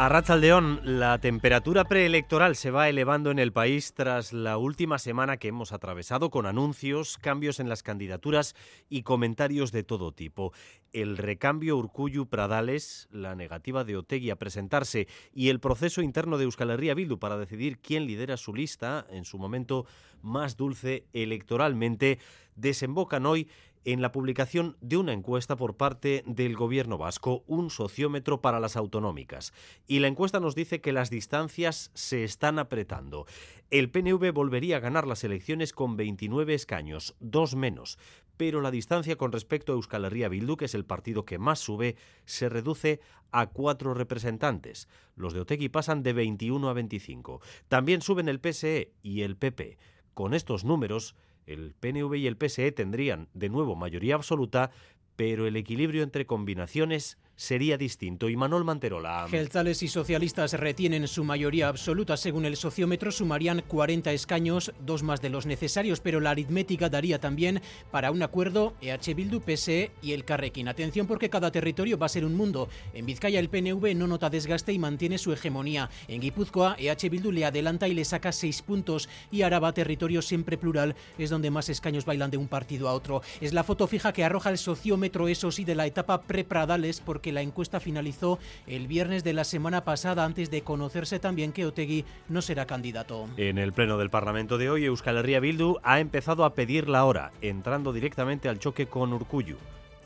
A Ratzaldeón, la temperatura preelectoral se va elevando en el país tras la última semana que hemos atravesado con anuncios, cambios en las candidaturas y comentarios de todo tipo. El recambio Urcuyu Pradales, la negativa de Otegui a presentarse y el proceso interno de Euskal Herria Bildu para decidir quién lidera su lista en su momento más dulce electoralmente desembocan hoy en la publicación de una encuesta por parte del gobierno vasco, un sociómetro para las autonómicas. Y la encuesta nos dice que las distancias se están apretando. El PNV volvería a ganar las elecciones con 29 escaños, dos menos, pero la distancia con respecto a Euskal Herria Bildu, que es el partido que más sube, se reduce a cuatro representantes. Los de Otegui pasan de 21 a 25. También suben el PSE y el PP. Con estos números, el PNV y el PSE tendrían de nuevo mayoría absoluta, pero el equilibrio entre combinaciones sería distinto. Y Manuel Manterola. Gelzales y socialistas retienen su mayoría absoluta. Según el sociómetro, sumarían 40 escaños, dos más de los necesarios, pero la aritmética daría también para un acuerdo EH Bildu, PSE y el Carrequín. Atención porque cada territorio va a ser un mundo. En Vizcaya el PNV no nota desgaste y mantiene su hegemonía. En Guipúzcoa, EH Bildu le adelanta y le saca seis puntos. Y Araba, territorio siempre plural, es donde más escaños bailan de un partido a otro. Es la foto fija que arroja el sociómetro, eso sí, de la etapa pre-Pradales, porque la encuesta finalizó el viernes de la semana pasada antes de conocerse también que Otegui no será candidato. En el pleno del Parlamento de hoy, Euskal Herria Bildu ha empezado a pedir la hora, entrando directamente al choque con Urcuyu.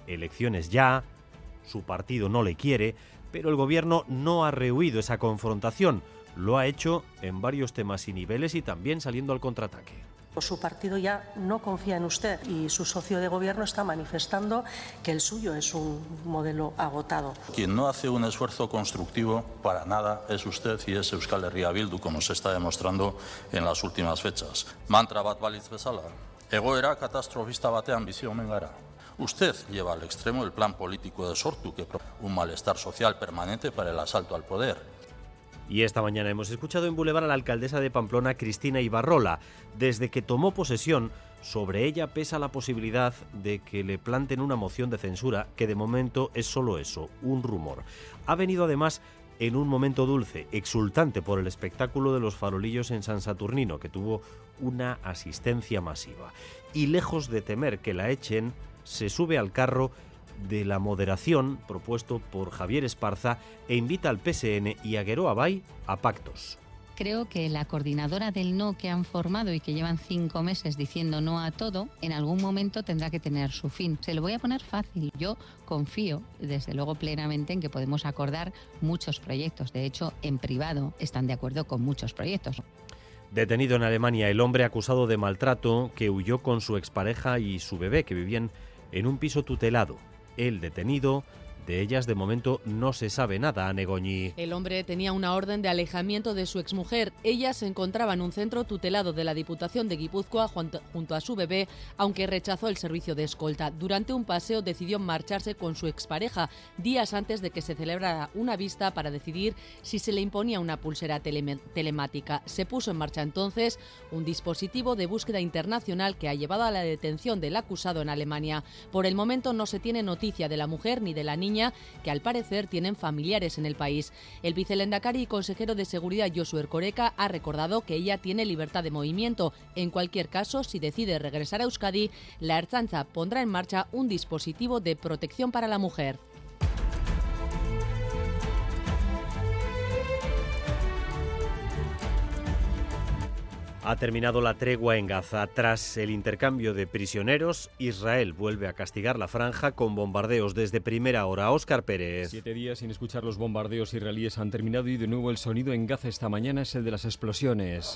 Elecciones ya, su partido no le quiere, pero el gobierno no ha rehuido esa confrontación. Lo ha hecho en varios temas y niveles y también saliendo al contraataque. Su partido ya no confía en usted y su socio de gobierno está manifestando que el suyo es un modelo agotado. Quien no hace un esfuerzo constructivo para nada es usted y es Euskal Herria Bildu, como se está demostrando en las últimas fechas. Mantra bat balitz bezala, egoera katastrofista batean bizi omen gara. Usted lleva al extremo el plan político de Sortu, que un malestar social permanente para el asalto al poder y esta mañana hemos escuchado en Boulevard a la alcaldesa de Pamplona, Cristina Ibarrola. Desde que tomó posesión, sobre ella pesa la posibilidad de que le planten una moción de censura, que de momento es solo eso, un rumor. Ha venido además en un momento dulce, exultante por el espectáculo de los farolillos en San Saturnino, que tuvo una asistencia masiva. Y lejos de temer que la echen, se sube al carro de la moderación propuesto por Javier Esparza e invita al PSN y a Gueró Abay a pactos creo que la coordinadora del no que han formado y que llevan cinco meses diciendo no a todo, en algún momento tendrá que tener su fin. Se lo voy a poner fácil. Yo confío, desde luego, plenamente en que podemos acordar muchos proyectos. De hecho, en privado están de acuerdo con muchos proyectos. Detenido en Alemania el hombre acusado de maltrato que huyó con su expareja y su bebé que vivían en un piso tutelado el detenido de ellas de momento no se sabe nada, a. El hombre tenía una orden de alejamiento de su exmujer. Ella se encontraba en un centro tutelado de la Diputación de Guipúzcoa junto a su bebé, aunque rechazó el servicio de escolta. Durante un paseo decidió marcharse con su expareja, días antes de que se celebrara una vista para decidir si se le imponía una pulsera telemática. Se puso en marcha entonces un dispositivo de búsqueda internacional que ha llevado a la detención del acusado en Alemania. Por el momento no se tiene noticia de la mujer ni de la niña que al parecer tienen familiares en el país. El vicelendacari y consejero de Seguridad Josué Ercoreca ha recordado que ella tiene libertad de movimiento. En cualquier caso, si decide regresar a Euskadi, la Ertzaintza pondrá en marcha un dispositivo de protección para la mujer. Ha terminado la tregua en Gaza. Tras el intercambio de prisioneros, Israel vuelve a castigar la franja con bombardeos desde primera hora. Óscar Pérez. Siete días sin escuchar los bombardeos israelíes han terminado y de nuevo el sonido en Gaza esta mañana es el de las explosiones.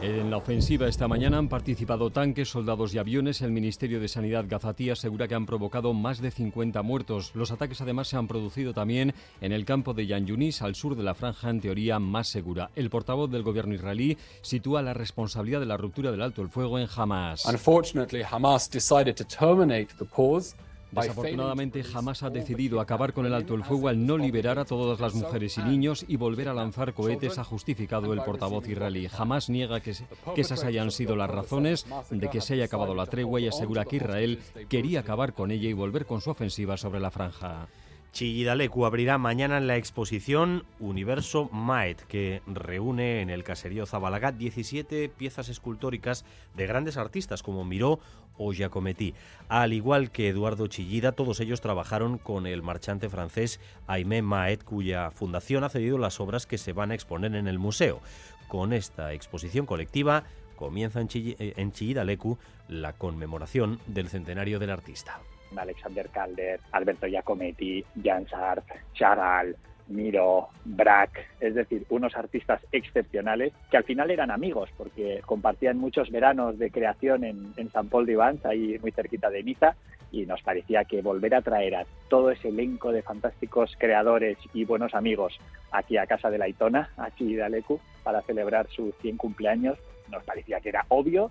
En la ofensiva esta mañana han participado tanques, soldados y aviones. El Ministerio de Sanidad gazatí asegura que han provocado más de 50 muertos. Los ataques además se han producido también en el campo de Yan Yunis, al sur de la franja en teoría más segura. El portavoz del gobierno israelí sitúa la responsabilidad de la ruptura del alto el fuego en Hamas. Unfortunately, Hamas decided to terminate the pause Desafortunadamente jamás ha decidido acabar con el alto el fuego al no liberar a todas las mujeres y niños y volver a lanzar cohetes, ha justificado el portavoz israelí. Jamás niega que, que esas hayan sido las razones de que se haya acabado la tregua y asegura que Israel quería acabar con ella y volver con su ofensiva sobre la franja. Chillidalecu abrirá mañana la exposición Universo Maet, que reúne en el caserío Zabalaga 17 piezas escultóricas de grandes artistas como Miró o Giacometti. Al igual que Eduardo Chillida, todos ellos trabajaron con el marchante francés Aimé Maet, cuya fundación ha cedido las obras que se van a exponer en el museo. Con esta exposición colectiva comienza en, Chillidalecu la conmemoración del centenario del artista. Alexander Calder, Alberto Giacometti, Jan Sarp, Chagall, Miro, Braque, es decir, unos artistas excepcionales que al final eran amigos porque compartían muchos veranos de creación en, en San Paul de Vans, ahí muy cerquita de Niza, y nos parecía que volver a traer a todo ese elenco de fantásticos creadores y buenos amigos aquí a casa de la Itona, aquí de Alecu, para celebrar sus 100 cumpleaños, nos parecía que era obvio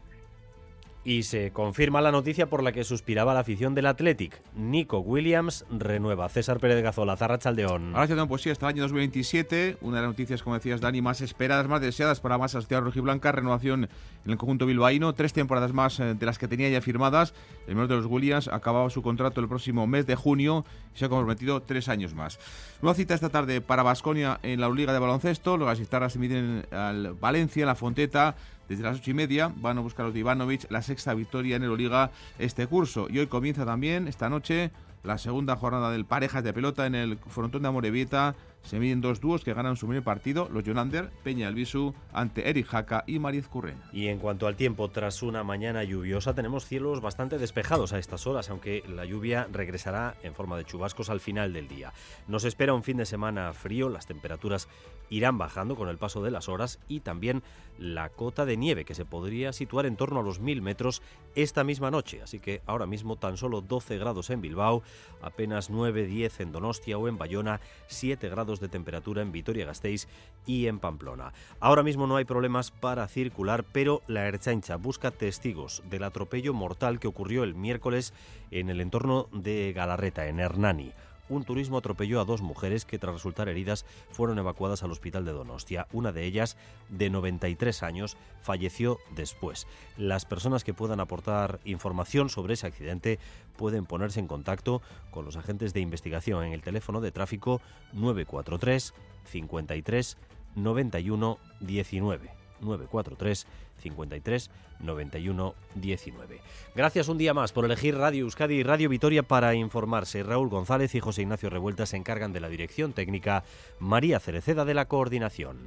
y se confirma la noticia por la que suspiraba la afición del Athletic. Nico Williams renueva. César Pérez Gazola, Zarra Chaldeón. Ahora Chaldeón, pues sí, hasta el año 2027. Una de las noticias, como decías, Dani, más esperadas, más deseadas para más Ciudad Rojiblanca. Renovación en el conjunto bilbaíno. Tres temporadas más eh, de las que tenía ya firmadas. El menor de los Williams acababa su contrato el próximo mes de junio y se ha comprometido tres años más. Nueva cita esta tarde para Basconia en la Liga de Baloncesto. Los gasistarras se miden al Valencia, en la Fonteta. Desde las ocho y media van a buscar los de Ivanovic la sexta victoria en Euroliga este curso. Y hoy comienza también, esta noche, la segunda jornada del Parejas de Pelota en el frontón de Amorebieta se miden dos dúos que ganan su primer partido, los Jonander, Peña Albisu, ante Eric Jaca y Mariz Curren. Y en cuanto al tiempo, tras una mañana lluviosa, tenemos cielos bastante despejados a estas horas, aunque la lluvia regresará en forma de chubascos al final del día. Nos espera un fin de semana frío, las temperaturas irán bajando con el paso de las horas y también la cota de nieve, que se podría situar en torno a los 1000 metros esta misma noche. Así que ahora mismo tan solo 12 grados en Bilbao, apenas 9-10 en Donostia o en Bayona, 7 grados de temperatura en Vitoria-Gasteiz y en Pamplona. Ahora mismo no hay problemas para circular, pero la Erchancha busca testigos del atropello mortal que ocurrió el miércoles en el entorno de Galarreta, en Hernani un turismo atropelló a dos mujeres que tras resultar heridas fueron evacuadas al hospital de Donostia. Una de ellas, de 93 años, falleció después. Las personas que puedan aportar información sobre ese accidente pueden ponerse en contacto con los agentes de investigación en el teléfono de tráfico 943 53 91 19. 943 53 91 19. Gracias un día más por elegir Radio Euskadi y Radio Vitoria para informarse. Raúl González y José Ignacio Revuelta se encargan de la dirección técnica, María Cereceda de la coordinación.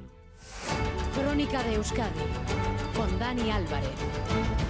Crónica de Euskadi con Dani Álvarez.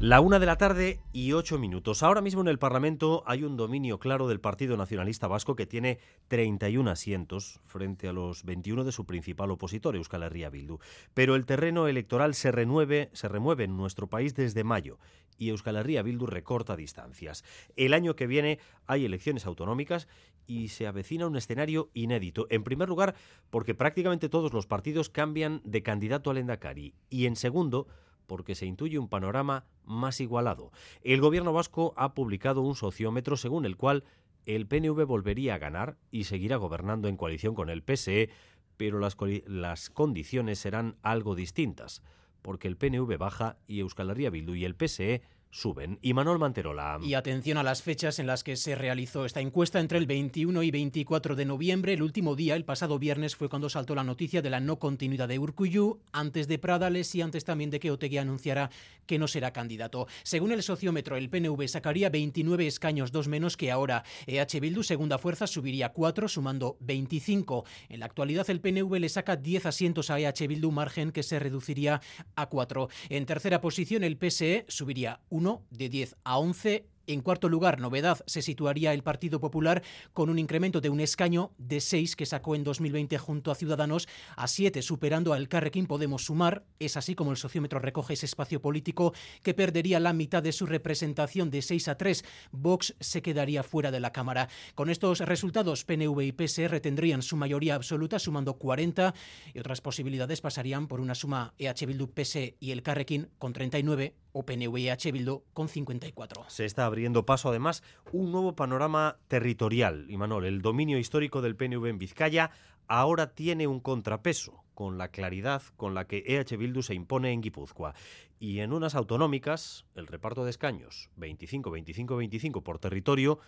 La una de la tarde y ocho minutos. Ahora mismo en el Parlamento hay un dominio claro del Partido Nacionalista Vasco que tiene 31 asientos frente a los 21 de su principal opositor, Euskal Herria Bildu. Pero el terreno electoral se, renueve, se remueve en nuestro país desde mayo y Euskal Herria Bildu recorta distancias. El año que viene hay elecciones autonómicas y se avecina un escenario inédito. En primer lugar, porque prácticamente todos los partidos cambian de candidato al Endacari y en segundo, porque se intuye un panorama más igualado. El gobierno vasco ha publicado un sociómetro según el cual el PNV volvería a ganar y seguirá gobernando en coalición con el PSE, pero las, condiciones serán algo distintas, porque el PNV baja y Euskal Herria Bildu y el PSE suben. Y Manuel Manterola. Y atención a las fechas en las que se realizó esta encuesta entre el 21 y 24 de noviembre. El último día, el pasado viernes, fue cuando saltó la noticia de la no continuidad de Urcuyu, antes de Pradales y antes también de que Otegui anunciara que no será candidato. Según el sociómetro, el PNV sacaría 29 escaños, dos menos que ahora. EH Bildu, segunda fuerza, subiría 4, sumando 25. En la actualidad, el PNV le saca 10 asientos a EH Bildu, margen que se reduciría a 4. En tercera posición, el PSE subiría 1 de 10 a 11 en cuarto lugar, novedad, se situaría el Partido Popular con un incremento de un escaño de 6 que sacó en 2020 junto a Ciudadanos a 7, superando al Carrequín Podemos Sumar. Es así como el sociómetro recoge ese espacio político que perdería la mitad de su representación de 6 a 3. Vox se quedaría fuera de la Cámara. Con estos resultados, PNV y PSR tendrían su mayoría absoluta, sumando 40, y otras posibilidades pasarían por una suma EH Bildu, PS y el Carrequín con 39 o PNV y H. Bildu con 54. Se está abriendo paso además un nuevo panorama territorial. Y Manuel, el dominio histórico del PNV en Vizcaya ahora tiene un contrapeso con la claridad con la que EH Bildu se impone en Guipúzcoa. Y en unas autonómicas, el reparto de escaños 25-25-25 por territorio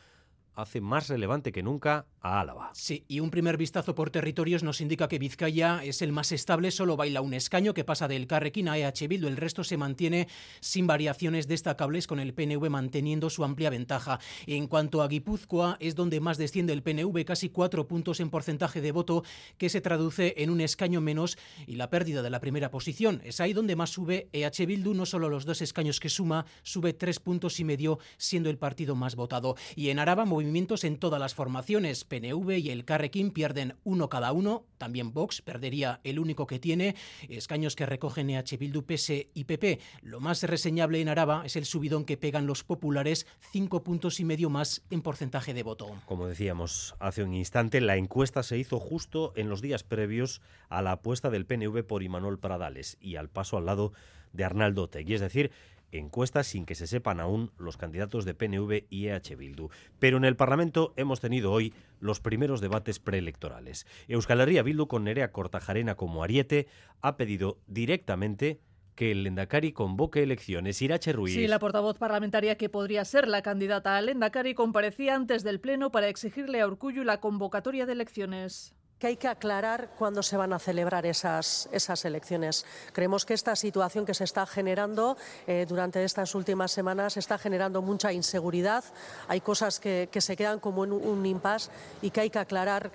hace más relevante que nunca a Álava. Sí, y un primer vistazo por territorios nos indica que Vizcaya es el más estable, solo baila un escaño que pasa del Carrequín a EH Bildu, el resto se mantiene sin variaciones destacables con el PNV manteniendo su amplia ventaja. En cuanto a Guipúzcoa, es donde más desciende el PNV, casi cuatro puntos en porcentaje de voto, que se traduce en un escaño menos y la pérdida de la primera posición. Es ahí donde más sube EH Bildu, no solo los dos escaños que suma, sube tres puntos y medio, siendo el partido más votado. Y en Araba, movimientos en todas las formaciones. PNV y el Carrequín pierden uno cada uno. También Vox perdería el único que tiene. Escaños que recogen EH Bildu, PS y PP. Lo más reseñable en Araba es el subidón que pegan los populares, cinco puntos y medio más en porcentaje de voto. Como decíamos hace un instante, la encuesta se hizo justo en los días previos a la apuesta del PNV por Imanol Pradales y al paso al lado de Arnaldo Tegui. Es decir, encuestas sin que se sepan aún los candidatos de PNV y EH Bildu. Pero en el Parlamento hemos tenido hoy los primeros debates preelectorales. Euskal Herria Bildu con Nerea Cortajarena como ariete ha pedido directamente que el Lendakari convoque elecciones. Irache Ruiz. Sí, la portavoz parlamentaria que podría ser la candidata al Lendakari comparecía antes del Pleno para exigirle a Urcuyu la convocatoria de elecciones que hay que aclarar cuándo se van a celebrar esas, esas elecciones. Creemos que esta situación que se está generando eh, durante estas últimas semanas está generando mucha inseguridad. Hay cosas que, que se quedan como en un, impasse y que hay que aclarar.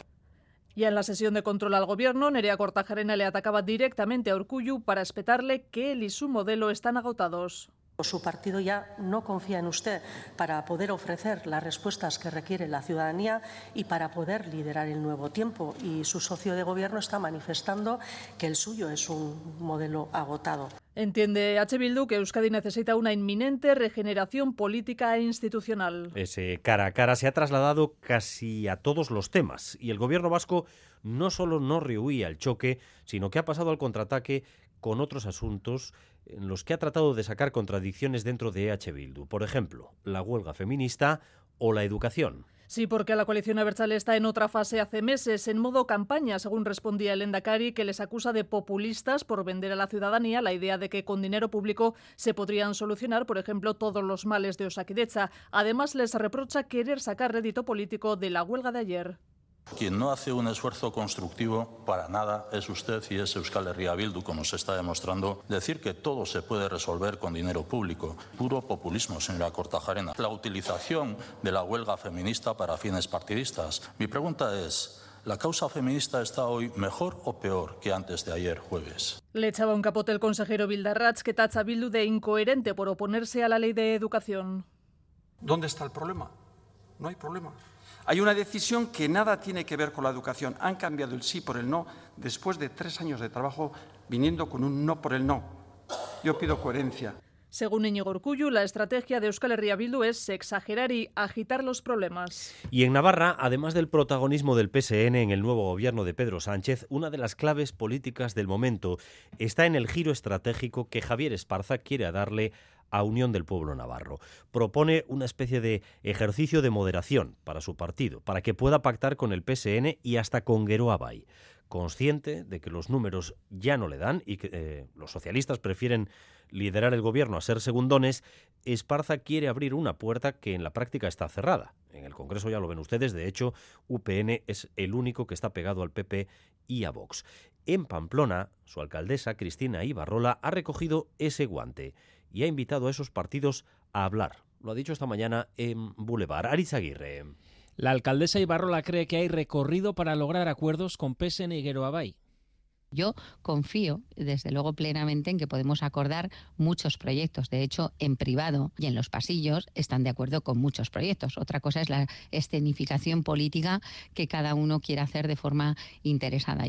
Y en la sesión de control al gobierno, Nerea Cortajarena le atacaba directamente a Urcuyu para espetarle que él y su modelo están agotados. Su partido ya no confía en usted para poder ofrecer las respuestas que requiere la ciudadanía y para poder liderar el nuevo tiempo. Y su socio de gobierno está manifestando que el suyo es un modelo agotado. Entiende H. Bildu que Euskadi necesita una inminente regeneración política e institucional. Ese cara a cara se ha trasladado casi a todos los temas y el gobierno vasco no solo no rehuía el choque, sino que ha pasado al contraataque con otros asuntos en los que ha tratado de sacar contradicciones dentro de EH Bildu. Por ejemplo, la huelga feminista o la educación. Sí, porque la coalición Abertzale está en otra fase hace meses, en modo campaña, según respondía el Endacari, que les acusa de populistas por vender a la ciudadanía la idea de que con dinero público se podrían solucionar, por ejemplo, todos los males de Osakidecha. Además, les reprocha querer sacar rédito político de la huelga de ayer. Quien no hace un esfuerzo constructivo para nada es usted y es Euskal Herria Bildu, como se está demostrando. Decir que todo se puede resolver con dinero público. Puro populismo, señora Cortajarena. La utilización de la huelga feminista para fines partidistas. Mi pregunta es. ¿La causa feminista está hoy mejor o peor que antes de ayer jueves? Le echaba un capote el consejero Bildarratz que tacha a Bildu de incoherente por oponerse a la ley de educación. ¿Dónde está el problema? No hay problema. Hay una decisión que nada tiene que ver con la educación. Han cambiado el sí por el no después de tres años de trabajo viniendo con un no por el no. Yo pido coherencia. Según Íñigo Urcullu, la estrategia de Euskal Herria Bildu es exagerar y agitar los problemas. Y en Navarra, además del protagonismo del PSN en el nuevo gobierno de Pedro Sánchez, una de las claves políticas del momento está en el giro estratégico que Javier Esparza quiere darle a Unión del Pueblo Navarro. Propone una especie de ejercicio de moderación para su partido, para que pueda pactar con el PSN y hasta con Gueroa Bay. Consciente de que los números ya no le dan y que eh, los socialistas prefieren liderar el gobierno a ser segundones, Esparza quiere abrir una puerta que en la práctica está cerrada. En el Congreso ya lo ven ustedes, de hecho, UPN es el único que está pegado al PP y a Vox. En Pamplona, su alcaldesa, Cristina Ibarrola, ha recogido ese guante y ha invitado a esos partidos a hablar. Lo ha dicho esta mañana en Boulevard. Aritz Aguirre. La alcaldesa Ibarrola cree que hay recorrido para lograr acuerdos con PSN y Gueroabay. Yo confío, desde luego, plenamente en que podemos acordar muchos proyectos. De hecho, en privado y en los pasillos están de acuerdo con muchos proyectos. Otra cosa es la escenificación política que cada uno quiere hacer de forma interesada.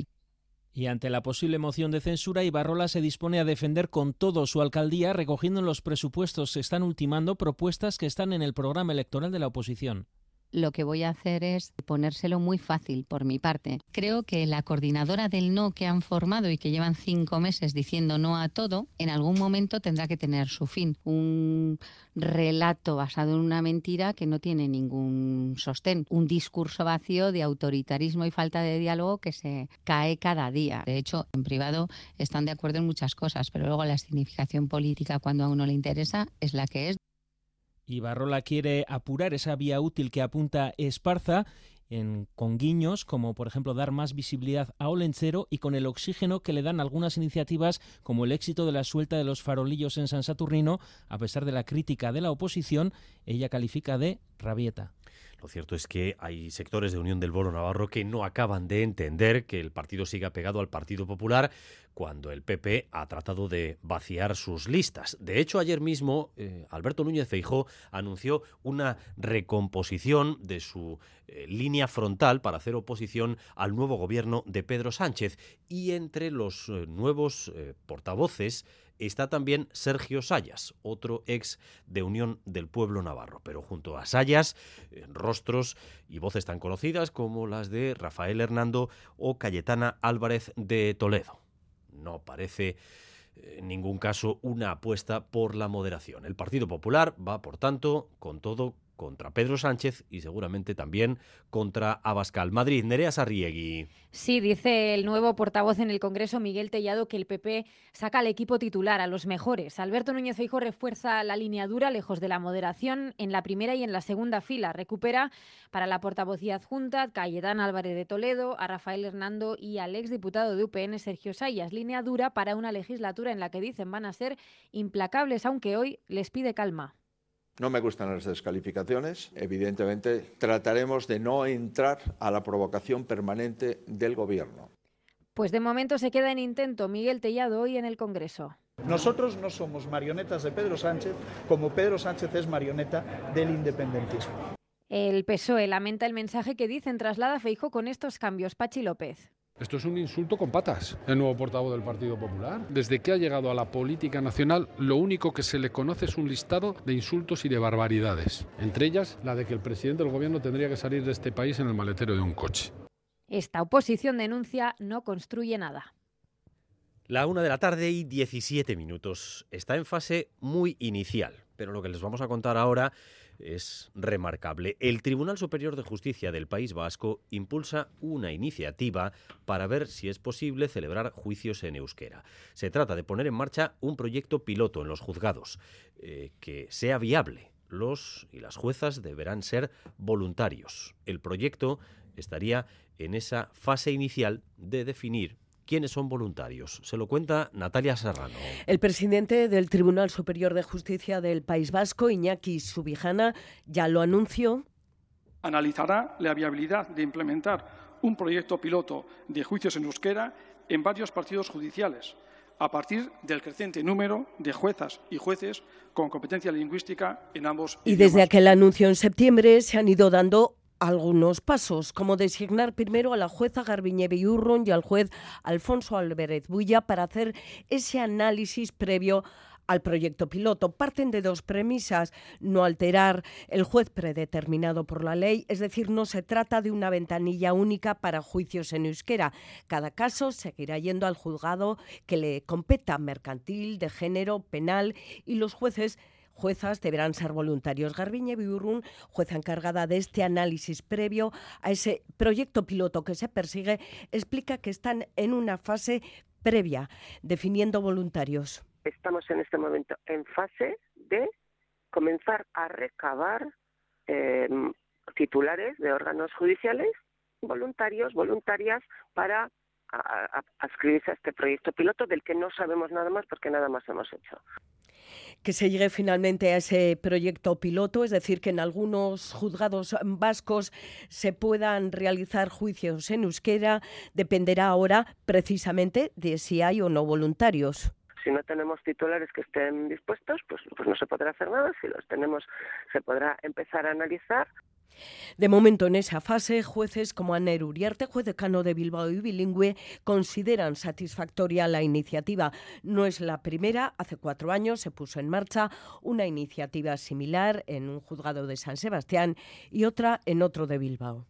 Y ante la posible moción de censura, Ibarrola se dispone a defender con todo su alcaldía, recogiendo en los presupuestos se están ultimando propuestas que están en el programa electoral de la oposición. Lo que voy a hacer es ponérselo muy fácil por mi parte. Creo que la coordinadora del no que han formado y que llevan cinco meses diciendo no a todo, en algún momento tendrá que tener su fin. Un relato basado en una mentira que no tiene ningún sostén. Un discurso vacío de autoritarismo y falta de diálogo que se cae cada día. De hecho, en privado están de acuerdo en muchas cosas, pero luego la significación política cuando a uno le interesa es la que es. Ibarrola quiere apurar esa vía útil que apunta Esparza en, con guiños, como por ejemplo dar más visibilidad a Olenchero y con el oxígeno que le dan algunas iniciativas como el éxito de la suelta de los farolillos en San Saturnino, a pesar de la crítica de la oposición, ella califica de rabieta. Lo cierto es que hay sectores de Unión del Boro Navarro que no acaban de entender que el partido siga pegado al Partido Popular cuando el PP ha tratado de vaciar sus listas. De hecho, ayer mismo eh, Alberto Núñez Feijó anunció una recomposición de su eh, línea frontal para hacer oposición al nuevo gobierno de Pedro Sánchez y entre los eh, nuevos portavoces está también Sergio Sayas, otro ex de Unión del Pueblo Navarro. Pero junto a Sayas, eh, rostros y voces tan conocidas como las de Rafael Hernando o Cayetana Álvarez de Toledo. No parece eh, en ningún caso una apuesta por la moderación. El Partido Popular va, por tanto, con todo contra Pedro Sánchez y seguramente también contra Abascal. Madrid, Nerea Sarriegui. Sí, dice el nuevo portavoz en el Congreso, Miguel Tellado, que el PP saca al equipo titular, a los mejores. Alberto Núñez Feijóo refuerza la línea dura, lejos de la moderación, en la primera y en la segunda fila. Recupera para la portavocía adjunta Cayetán Álvarez de Toledo, a Rafael Hernando y al exdiputado de UPN, Sergio Sayas. Línea dura para una legislatura en la que dicen van a ser implacables, aunque hoy les pide calma. No me gustan las descalificaciones. Evidentemente, trataremos de no entrar a la provocación permanente del Gobierno. Pues de momento se queda en intento Miguel Tellado hoy en el Congreso. Nosotros no somos marionetas de Pedro Sánchez, como Pedro Sánchez es marioneta del independentismo. El PSOE lamenta el mensaje que dicen traslada Feijo con estos cambios. Pachi López. Esto es un insulto con patas, el nuevo portavoz del Partido Popular. Desde que ha llegado a la política nacional, lo único que se le conoce es un listado de insultos y de barbaridades, entre ellas la de que el presidente del gobierno tendría que salir de este país en el maletero de un coche. Esta oposición denuncia no construye nada. La una de la tarde y 17 minutos. Está en fase muy inicial, pero lo que les vamos a contar ahora es remarcable. El Tribunal Superior de Justicia del País Vasco impulsa una iniciativa para ver si es posible celebrar juicios en euskera. Se trata de poner en marcha un proyecto piloto en los juzgados eh, que sea viable. Los y las juezas deberán ser voluntarios. El proyecto estaría en esa fase inicial de definir quiénes son voluntarios. Se lo cuenta Natalia Serrano. El presidente del Tribunal Superior de Justicia del País Vasco, Iñaki Subijana, ya lo anunció. Analizará la viabilidad de implementar un proyecto piloto de juicios en euskera en varios partidos judiciales, a partir del creciente número de juezas y jueces con competencia lingüística en ambos. Y desde aquel anuncio en septiembre se han ido dando algunos pasos, como designar primero a la jueza Garbiñe Biurron y al juez Alfonso Álvarez Bulla para hacer ese análisis previo al proyecto piloto. Parten de dos premisas, no alterar el juez predeterminado por la ley, es decir, no se trata de una ventanilla única para juicios en euskera. Cada caso seguirá yendo al juzgado que le competa mercantil, de género, penal y los jueces juezas deberán ser voluntarios. Garbiñe Biurrun, jueza encargada de este análisis previo a ese proyecto piloto que se persigue, explica que están en una fase previa, definiendo voluntarios. Estamos en este momento en fase de comenzar a recabar em, titulares de órganos judiciales, voluntarios, voluntarias, para adscribirse a este proyecto piloto del que no sabemos nada más porque nada más hemos hecho que se llegue finalmente a ese proyecto piloto, es decir, que en algunos juzgados vascos se puedan realizar juicios en euskera, dependerá ahora precisamente de si hay o no voluntarios si no tenemos titulares que estén dispuestos, pues, pues no se podrá hacer nada. Si los tenemos, se podrá empezar a analizar De momento, en esa fase, jueces como Aner Uriarte, juez decano de Bilbao y bilingüe, consideran satisfactoria la iniciativa. No es la primera, hace cuatro años se puso en marcha una iniciativa similar en un juzgado de San Sebastián y otra en otro de Bilbao.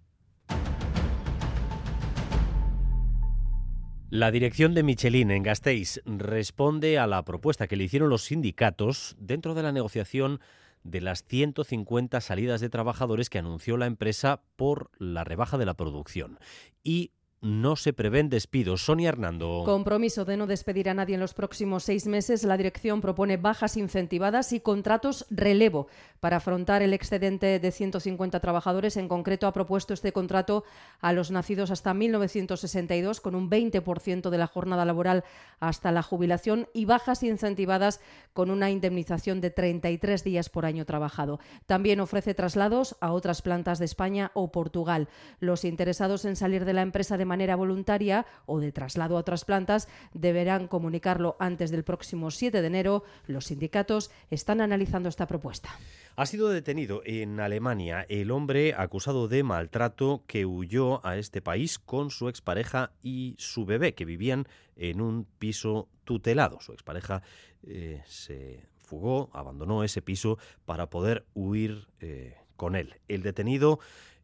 La dirección de Michelin en Gasteiz responde a la propuesta que le hicieron los sindicatos dentro de la negociación de las 150 salidas de trabajadores que anunció la empresa por la rebaja de la producción. Y no se prevén despidos. Sonia Hernando. Compromiso de no despedir a nadie en los próximos seis meses. La dirección propone bajas incentivadas y contratos relevo para afrontar el excedente de 150 trabajadores. En concreto, ha propuesto este contrato a los nacidos hasta 1962 con un 20% de la jornada laboral hasta la jubilación y bajas incentivadas con una indemnización de 33 días por año trabajado. También ofrece traslados a otras plantas de España o Portugal. Los interesados en salir de la empresa de manera voluntaria o de traslado a otras plantas deberán comunicarlo antes del próximo 7 de enero. Los sindicatos están analizando esta propuesta. Ha sido detenido en Alemania el hombre acusado de maltrato que huyó a este país con su expareja y su bebé, que vivían en un piso tutelado. Su expareja eh, se fugó, abandonó ese piso para poder huir eh, con él. El detenido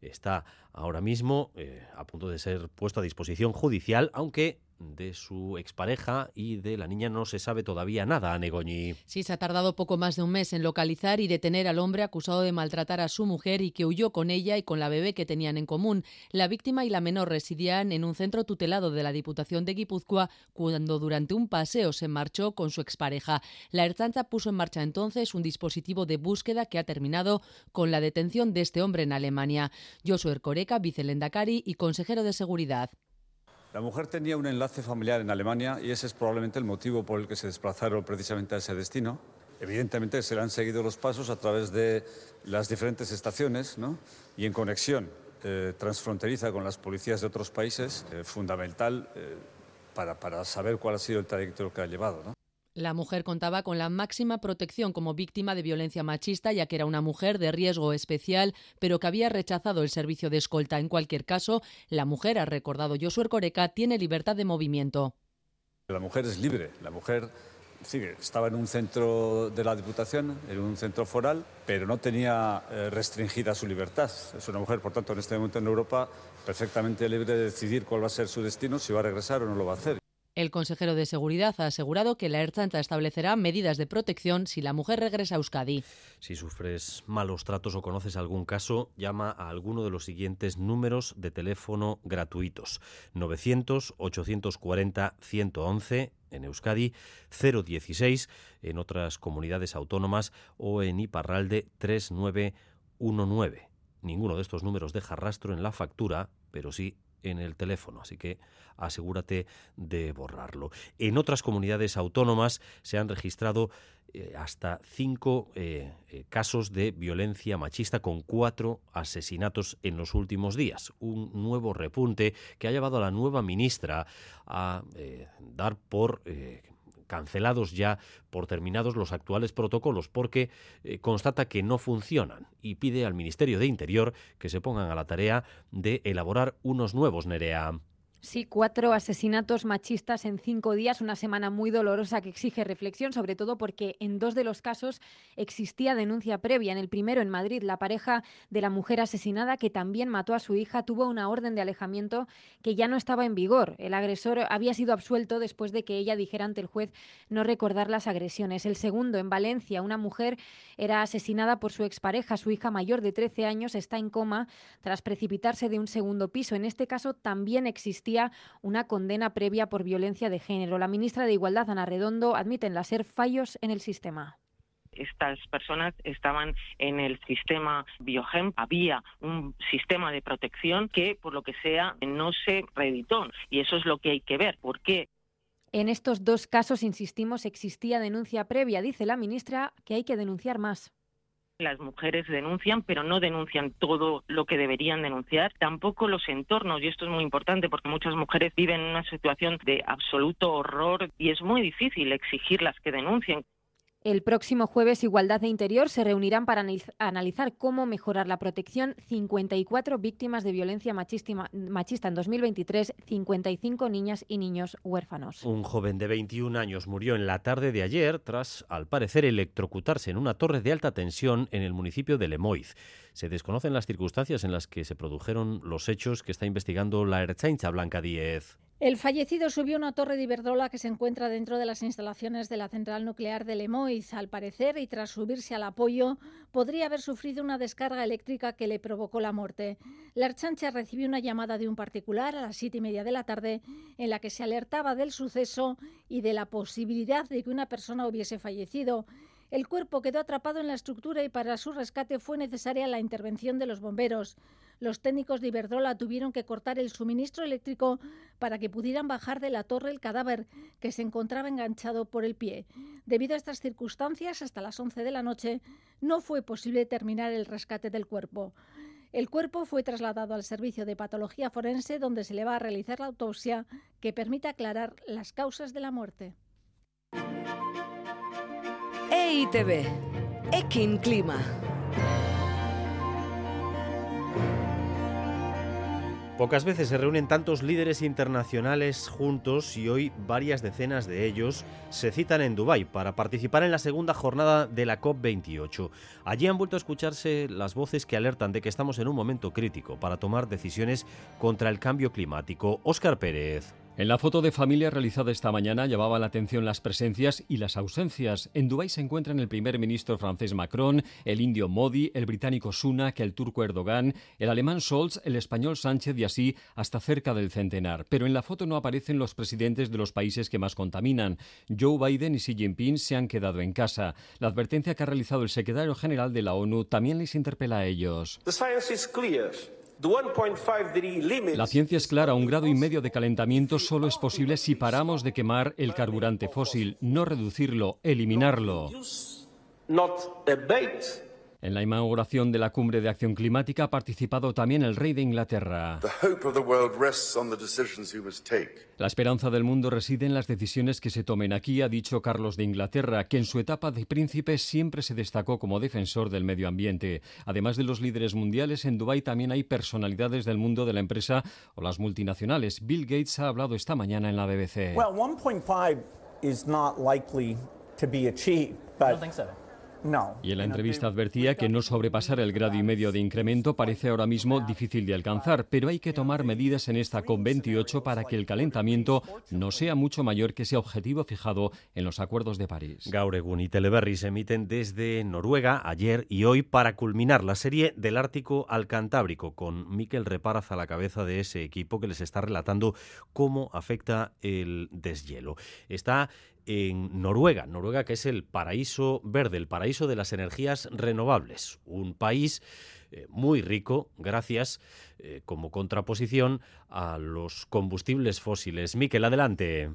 está ahora mismo eh, a punto de ser puesto a disposición judicial, aunque de su expareja y de la niña no se sabe todavía nada, a Negoñi. Sí, se ha tardado poco más de un mes en localizar y detener al hombre acusado de maltratar a su mujer y que huyó con ella y con la bebé que tenían en común. La víctima y la menor residían en un centro tutelado de la Diputación de Guipúzcoa cuando durante un paseo se marchó con su expareja. La Ertzaintza puso en marcha entonces un dispositivo de búsqueda que ha terminado con la detención de este hombre en Alemania. Josué Ercoreca, vicelendacari y consejero de Seguridad. La mujer tenía un enlace familiar en Alemania y ese es probablemente el motivo por el que se desplazaron precisamente a ese destino. Evidentemente se le han seguido los pasos a través de las diferentes estaciones ¿no? y en conexión eh, transfronteriza con las policías de otros países, eh, fundamental eh, para, para, saber cuál ha sido el trayecto que ha llevado. ¿no? La mujer contaba con la máxima protección como víctima de violencia machista, ya que era una mujer de riesgo especial, pero que había rechazado el servicio de escolta. En cualquier caso, la mujer, ha recordado Josué Coreca, tiene libertad de movimiento. La mujer es libre. La mujer estaba en un centro de la Diputación, en un centro foral, pero no tenía eh, restringida su libertad. Es una mujer, por tanto, en este momento en Europa, perfectamente libre de decidir cuál va a ser su destino, si va a regresar o no lo va a hacer. El consejero de Seguridad ha asegurado que la Ertzaintza establecerá medidas de protección si la mujer regresa a Euskadi. Si sufres malos tratos o conoces algún caso, llama a alguno de los siguientes números de teléfono gratuitos: 900-840-111 en Euskadi, 016 en otras comunidades autónomas o en Iparralde 3919. Ninguno de estos números deja rastro en la factura, pero sí en el teléfono, así que asegúrate de borrarlo. En otras comunidades autónomas se han registrado eh, hasta cinco eh, eh, casos de violencia machista con cuatro asesinatos en los últimos días. Un nuevo repunte que ha llevado a la nueva ministra a dar por cancelados ya por terminados los actuales protocolos porque eh, constata que no funcionan y pide al Ministerio de Interior que se pongan a la tarea de elaborar unos nuevos, Nerea. Sí, cuatro asesinatos machistas en cinco días, una semana muy dolorosa que exige reflexión, sobre todo porque en dos de los casos existía denuncia previa. En el primero, en Madrid, la pareja de la mujer asesinada, que también mató a su hija, tuvo una orden de alejamiento que ya no estaba en vigor. El agresor había sido absuelto después de que ella dijera ante el juez no recordar las agresiones. El segundo, en Valencia, una mujer era asesinada por su expareja. Su hija mayor de 13 años está en coma tras precipitarse de un segundo piso. En este caso también existía una condena previa por violencia de género. La ministra de Igualdad, Ana Redondo, admite en la SER fallos en el sistema estas personas estaban en el sistema Biogem, había un sistema de protección que, por lo que sea, no se reeditó. Y eso es lo que hay que ver. ¿Por qué? En estos dos casos, insistimos, existía denuncia previa. Dice la ministra que hay que denunciar más. Las mujeres denuncian, pero no denuncian todo lo que deberían denunciar. Tampoco los entornos, y esto es muy importante porque muchas mujeres viven en una situación de absoluto horror y es muy difícil exigirlas que denuncien. El próximo jueves Igualdad de Interior se reunirán para analizar cómo mejorar la protección. 54 víctimas de violencia machista en 2023, 55 niñas y niños huérfanos. Un joven de 21 años murió en la tarde de ayer tras, al parecer, electrocutarse en una torre de alta tensión en el municipio de Lemoiz. Se desconocen las circunstancias en las que se produjeron los hechos que está investigando la Erchaincha Blanca 10. El fallecido subió una torre de Iberdrola que se encuentra dentro de las instalaciones de la central nuclear de Lemoiz. Al parecer, y tras subirse al apoyo, podría haber sufrido una descarga eléctrica que le provocó la muerte. La Archancha recibió una llamada de un particular a las siete y media de la tarde en la que se alertaba del suceso y de la posibilidad de que una persona hubiese fallecido. El cuerpo quedó atrapado en la estructura y para su rescate fue necesaria la intervención de los bomberos. Los técnicos de Iberdrola tuvieron que cortar el suministro eléctrico para que pudieran bajar de la torre el cadáver que se encontraba enganchado por el pie. Debido a estas circunstancias, hasta las 11 de la noche no fue posible terminar el rescate del cuerpo. El cuerpo fue trasladado al servicio de patología forense donde se le va a realizar la autopsia que permite aclarar las causas de la muerte. EITB. Ekin Clima. Pocas veces se reúnen tantos líderes internacionales juntos y hoy varias decenas de ellos se citan en Dubái para participar en la segunda jornada de la COP28. Allí han vuelto a escucharse las voces que alertan de que estamos en un momento crítico para tomar decisiones contra el cambio climático. Óscar Pérez. En la foto de familia realizada esta mañana llamaban la atención las presencias y las ausencias. En Dubái se encuentran el primer ministro francés Macron, el indio Modi, el británico Sunak, el turco Erdogan, el alemán Scholz, el español Sánchez y así hasta cerca del centenar. Pero en la foto no aparecen los presidentes de los países que más contaminan. Joe Biden y Xi Jinping se han quedado en casa. La advertencia que ha realizado el secretario general de la ONU también les interpela a ellos. La ciencia es clara, un grado y medio de calentamiento solo es posible si paramos de quemar el carburante fósil, no reducirlo, eliminarlo. En la inauguración de la cumbre de acción climática ha participado también el rey de Inglaterra. La esperanza del mundo reside en las decisiones que se tomen aquí, ha dicho Carlos de Inglaterra, que en su etapa de príncipe siempre se destacó como defensor del medio ambiente. Además de los líderes mundiales, en Dubái también hay personalidades del mundo de la empresa o las multinacionales. Bill Gates ha hablado esta mañana en la BBC. Well, 1.5 is not likely to be achieved, y en la entrevista advertía que no sobrepasar el grado y medio de incremento parece ahora mismo difícil de alcanzar, pero hay que tomar medidas en esta COP28 para que el calentamiento no sea mucho mayor que ese objetivo fijado en los acuerdos de París. Gauregun y Teleberry se emiten desde Noruega ayer y hoy para culminar la serie del Ártico al Cantábrico, con Miquel Reparaz a la cabeza de ese equipo que les está relatando cómo afecta el deshielo. Está en Noruega, Noruega que es el paraíso verde, el paraíso de las energías renovables, un país eh, muy rico gracias eh, como contraposición a los combustibles fósiles. Miquel, adelante.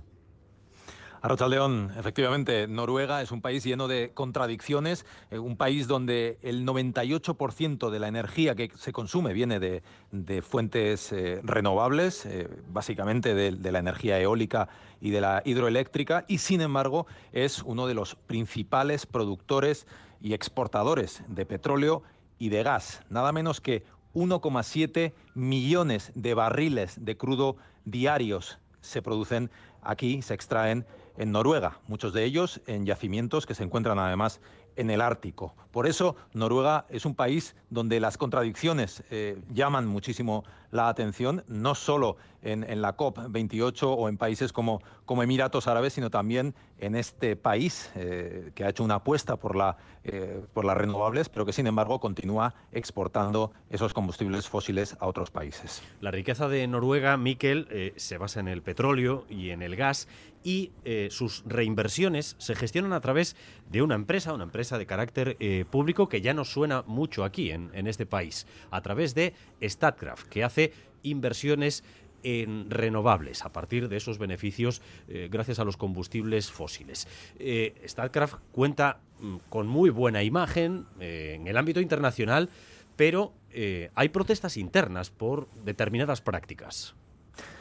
León, efectivamente, Noruega es un país lleno de contradicciones, eh, un país donde el 98% de la energía que se consume viene de, fuentes eh, renovables, eh, básicamente de, de, la energía eólica y de la hidroeléctrica, y sin embargo es uno de los principales productores y exportadores de petróleo y de gas, nada menos que 1,7 millones de barriles de crudo diarios se producen aquí, se extraen en Noruega, muchos de ellos en yacimientos que se encuentran además en el Ártico. Por eso Noruega es un país donde las contradicciones eh, llaman muchísimo la atención, no solo en, la COP28 o en países como, como, Emiratos Árabes, sino también en este país eh, que ha hecho una apuesta por, la, eh, por las renovables, pero que sin embargo continúa exportando esos combustibles fósiles a otros países. La riqueza de Noruega, Miquel, se basa en el petróleo y en el gas y sus reinversiones se gestionan a través de una empresa, una empresa de carácter público que ya nos suena mucho aquí en, en este país, a través de Statkraft, que hace inversiones en renovables a partir de esos beneficios eh, gracias a los combustibles fósiles. Eh, cuenta mm, con muy buena imagen eh, en el ámbito internacional, pero hay protestas internas por determinadas prácticas.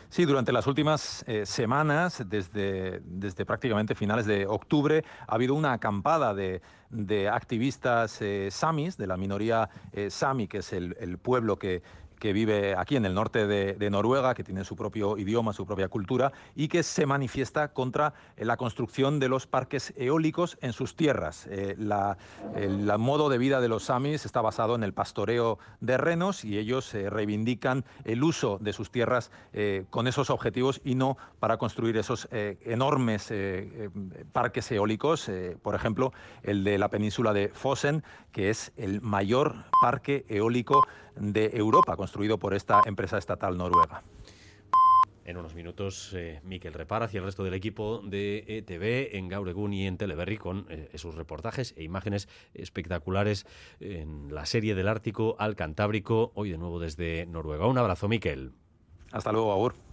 Sí, durante las últimas eh, semanas, desde, desde prácticamente finales de octubre, ha habido una acampada de, activistas eh, samis, de la minoría eh, sami, que es el pueblo que que vive aquí en el norte de, Noruega, que tiene su propio idioma, su propia cultura, y que se manifiesta contra eh, la construcción de los parques eólicos en sus tierras. Eh, el, modo de vida de los samis está basado en el pastoreo de renos y ellos eh, reivindican el uso de sus tierras con esos objetivos y no para construir esos enormes parques eólicos, por ejemplo, el de la península de Fosen, que es el mayor parque eólico de Europa, construido por esta empresa estatal noruega. En unos minutos, eh, Miquel Repara y el resto del equipo de ETV en Gauregun y en Teleberry con eh, sus reportajes e imágenes espectaculares en la serie del Ártico al Cantábrico, hoy de nuevo desde Noruega. Un abrazo, Miquel. Hasta luego, Agur.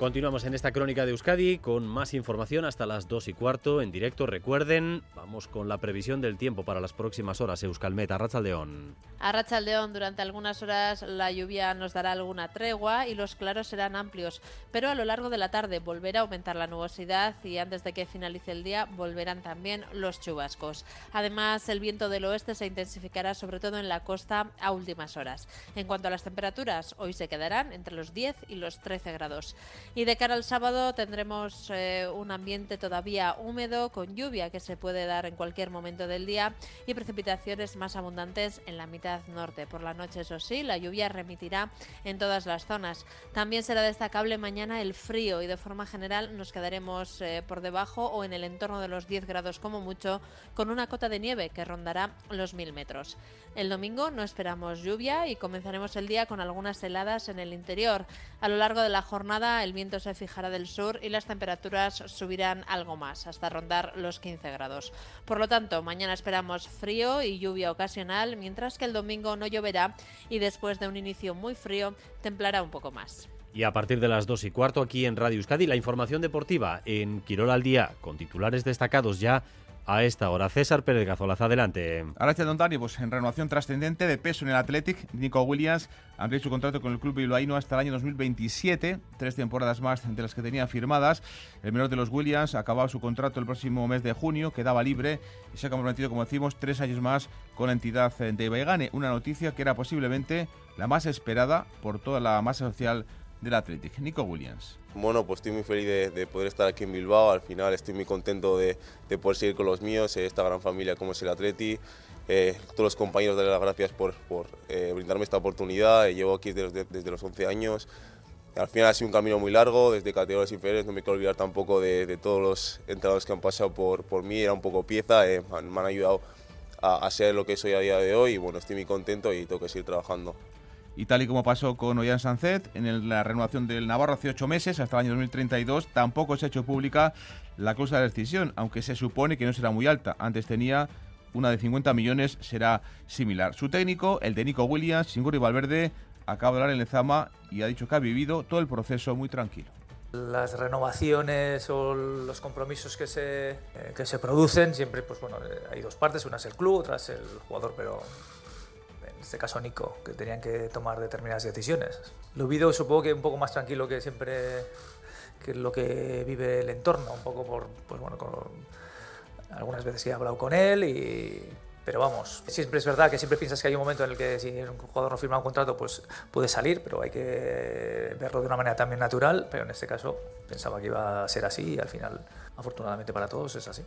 Continuamos en esta crónica de Euskadi con más información hasta las 2 y cuarto en directo. Recuerden, vamos con la previsión del tiempo para las próximas horas. Euskalmet, Arrachaldeón. Arrachaldeón, durante algunas horas la lluvia nos dará alguna tregua y los claros serán amplios, pero a lo largo de la tarde volverá a aumentar la nubosidad y antes de que finalice el día volverán también los chubascos. Además, el viento del oeste se intensificará sobre todo en la costa a últimas horas. En cuanto a las temperaturas, hoy se quedarán entre los 10 y los 13 grados. Y de cara al sábado tendremos eh, un ambiente todavía húmedo con lluvia que se puede dar en cualquier momento del día y precipitaciones más abundantes en la mitad norte. Por la noche, eso sí, la lluvia remitirá en todas las zonas. También será destacable mañana el frío y de forma general nos quedaremos eh, por debajo o en el entorno de los 10 grados como mucho con una cota de nieve que rondará los 1000 metros. El domingo no esperamos lluvia y comenzaremos el día con algunas heladas en el interior. A lo largo de la jornada el viento se fijará del sur y las temperaturas subirán algo más, hasta rondar los 15 grados. Por lo tanto, mañana esperamos frío y lluvia ocasional, mientras que el domingo no lloverá y después de un inicio muy frío templará un poco más. Y a partir de las 2 y cuarto aquí en Radio Euskadi, la información deportiva en Quirol al día, con titulares destacados ya a esta hora. César Pérez Gazolaz, adelante. Gracias, Don Dani. Pues en renovación trascendente de peso en el Athletic, Nico Williams amplió su contrato con el club bilbaíno hasta el año 2027, tres temporadas más de las que tenía firmadas. El menor de los Williams acababa su contrato el próximo mes de junio, quedaba libre y se ha comprometido, como decimos, tres años más con la entidad de Baigane. Una noticia que era posiblemente la más esperada por toda la masa social del Athletic. Nico Williams. Bueno, pues estoy muy feliz de, poder estar aquí en Bilbao. Al final estoy muy contento de, poder seguir con los míos, eh, esta gran familia como es el Atleti. Eh, todos los compañeros, darles las gracias por, eh, brindarme esta oportunidad. llevo aquí desde, los 11 años. Al final ha sido un camino muy largo, desde categorías inferiores. No me quiero olvidar tampoco de, todos los entrenadores que han pasado por, por mí. Era un poco pieza, me han ayudado a, a ser lo que soy a día de hoy. Y bueno, estoy muy contento y tengo que seguir trabajando. Y tal y como pasó con Ollán Sancet, en la renovación del Navarro hace ocho meses, hasta el año 2032, tampoco se ha hecho pública la causa de decisión, aunque se supone que no será muy alta. Antes tenía una de 50 millones, será similar. Su técnico, el de Nico Williams, Singuri Valverde, acaba de hablar en Lezama y ha dicho que ha vivido todo el proceso muy tranquilo. Las renovaciones o los compromisos que se, eh, que se producen, siempre pues bueno, eh, hay dos partes, una es el club, otra es el jugador, pero en este caso Nico, que tenían que tomar determinadas decisiones. Lo vivido supongo que un poco más tranquilo que siempre que lo que vive el entorno, un poco por, pues bueno, algunas veces he hablado con él y pero vamos, siempre es verdad que siempre piensas que hay un momento en el que si un jugador no firma un contrato, pues puede salir, pero hay que verlo de una manera también natural. Pero en este caso pensaba que iba a ser así y al final, afortunadamente para todos, es así.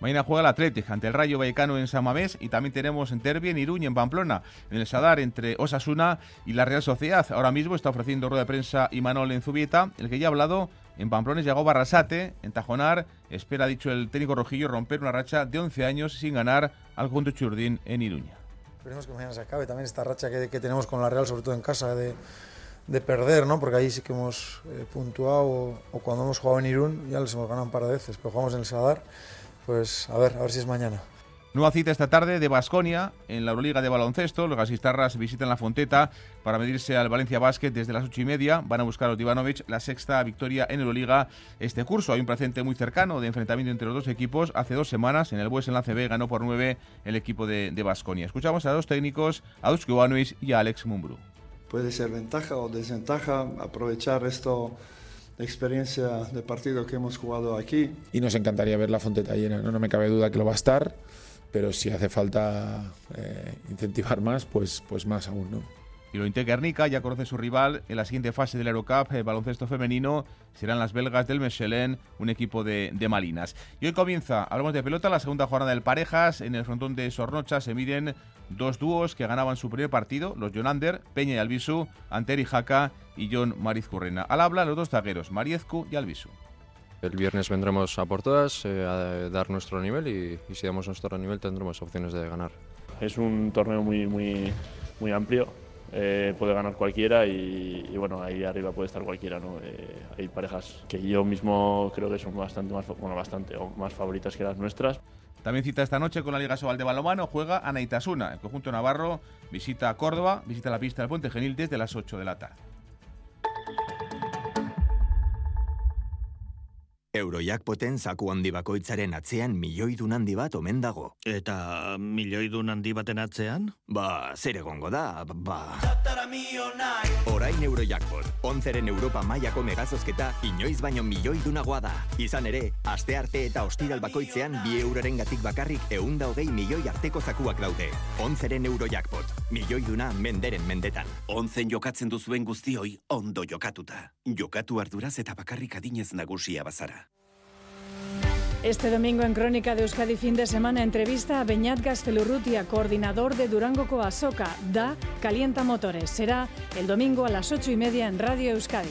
Mañana juega el Atlético ante el Rayo Vallecano en Samamés y también tenemos en Terbi, en Iruña, en Pamplona, en el Sadar entre Osasuna y la Real Sociedad. Ahora mismo está ofreciendo rueda de prensa Imanol en Zubieta, el que ya ha hablado en Pamplona llegó Barrasate, en Tajonar, espera, dicho el técnico rojillo, romper una racha de 11 años sin ganar al conjunto Churdín en Iruña. Esperemos que mañana se acabe también esta racha que, tenemos con la Real, sobre todo en casa, de, perder, ¿no? Porque ahí sí que hemos eh, puntuado, o, cuando hemos jugado en Irún ya les hemos ganado un par de veces, pero jugamos en el Sadar pues a ver, a ver si es mañana. Nueva cita esta tarde de Basconia en la Euroliga de baloncesto. Los gasistarras visitan la Fonteta para medirse al Valencia Basket desde las ocho y media. Van a buscar a los Ivanovic la sexta victoria en Euroliga este curso. Hay un presente muy cercano de enfrentamiento entre los dos equipos. Hace dos semanas en el Bues en la CB ganó por nueve el equipo de Basconia. Escuchamos a dos técnicos, a Dusko Ivanovic y a Alex Mumbrú. Puede ser ventaja o desventaja aprovechar esto experiencia de partido que hemos jugado aquí. Y nos encantaría ver la Fonteta llena, no, no me cabe duda que lo va a estar pero si hace falta eh, incentivar más, pues, pues más aún, ¿no? Y lo Guernica ya conoce su rival en la siguiente fase del Eurocup, el baloncesto femenino, serán las belgas del Mechelen, un equipo de, de, Malinas. Y hoy comienza, hablamos de pelota, la segunda jornada del Parejas. En el frontón de Sornocha se miden dos dúos que ganaban su primer partido, los Jonander, Peña y Albisu, Anteri Jaca y John Mariz Currena. Al habla los dos zagueros, Mariezcu y Albisu. El viernes vendremos a por todas eh, a dar nuestro nivel y, si damos nuestro nivel tendremos opciones de ganar. Es un torneo muy, muy, muy amplio, eh, puede ganar cualquiera y, bueno, ahí arriba puede estar cualquiera. ¿no? Eh, hay parejas que yo mismo creo que son bastante más, bueno, bastante o más favoritas que las nuestras. También cita esta noche con la Liga Sobal de Balomano, juega Anaitasuna. El conjunto navarro visita Córdoba, visita la pista del Puente Genil desde las 8 de la tarde. Eurojackpoten zaku handi bakoitzaren atzean milioidun handi bat omen dago. Eta milioidun handi baten atzean? Ba, zer egongo da, ba... Orain Eurojackpot, onzeren Europa mailako megazozketa inoiz baino milioidunagoa da. Izan ere, aste arte eta ostiral bakoitzean bi euroren gatik bakarrik eunda hogei milioi arteko zakuak daude. Onzeren Eurojackpot, milioiduna menderen mendetan. Onzen jokatzen duzuen guztioi ondo jokatuta. Jokatu arduraz eta bakarrik adinez nagusia bazara. Este domingo en Crónica de Euskadi fin de semana entrevista a Beñat Gastelurrutia, coordinador de Durango Coasoca. Da Calienta Motores. Será el domingo a las ocho y media en Radio Euskadi.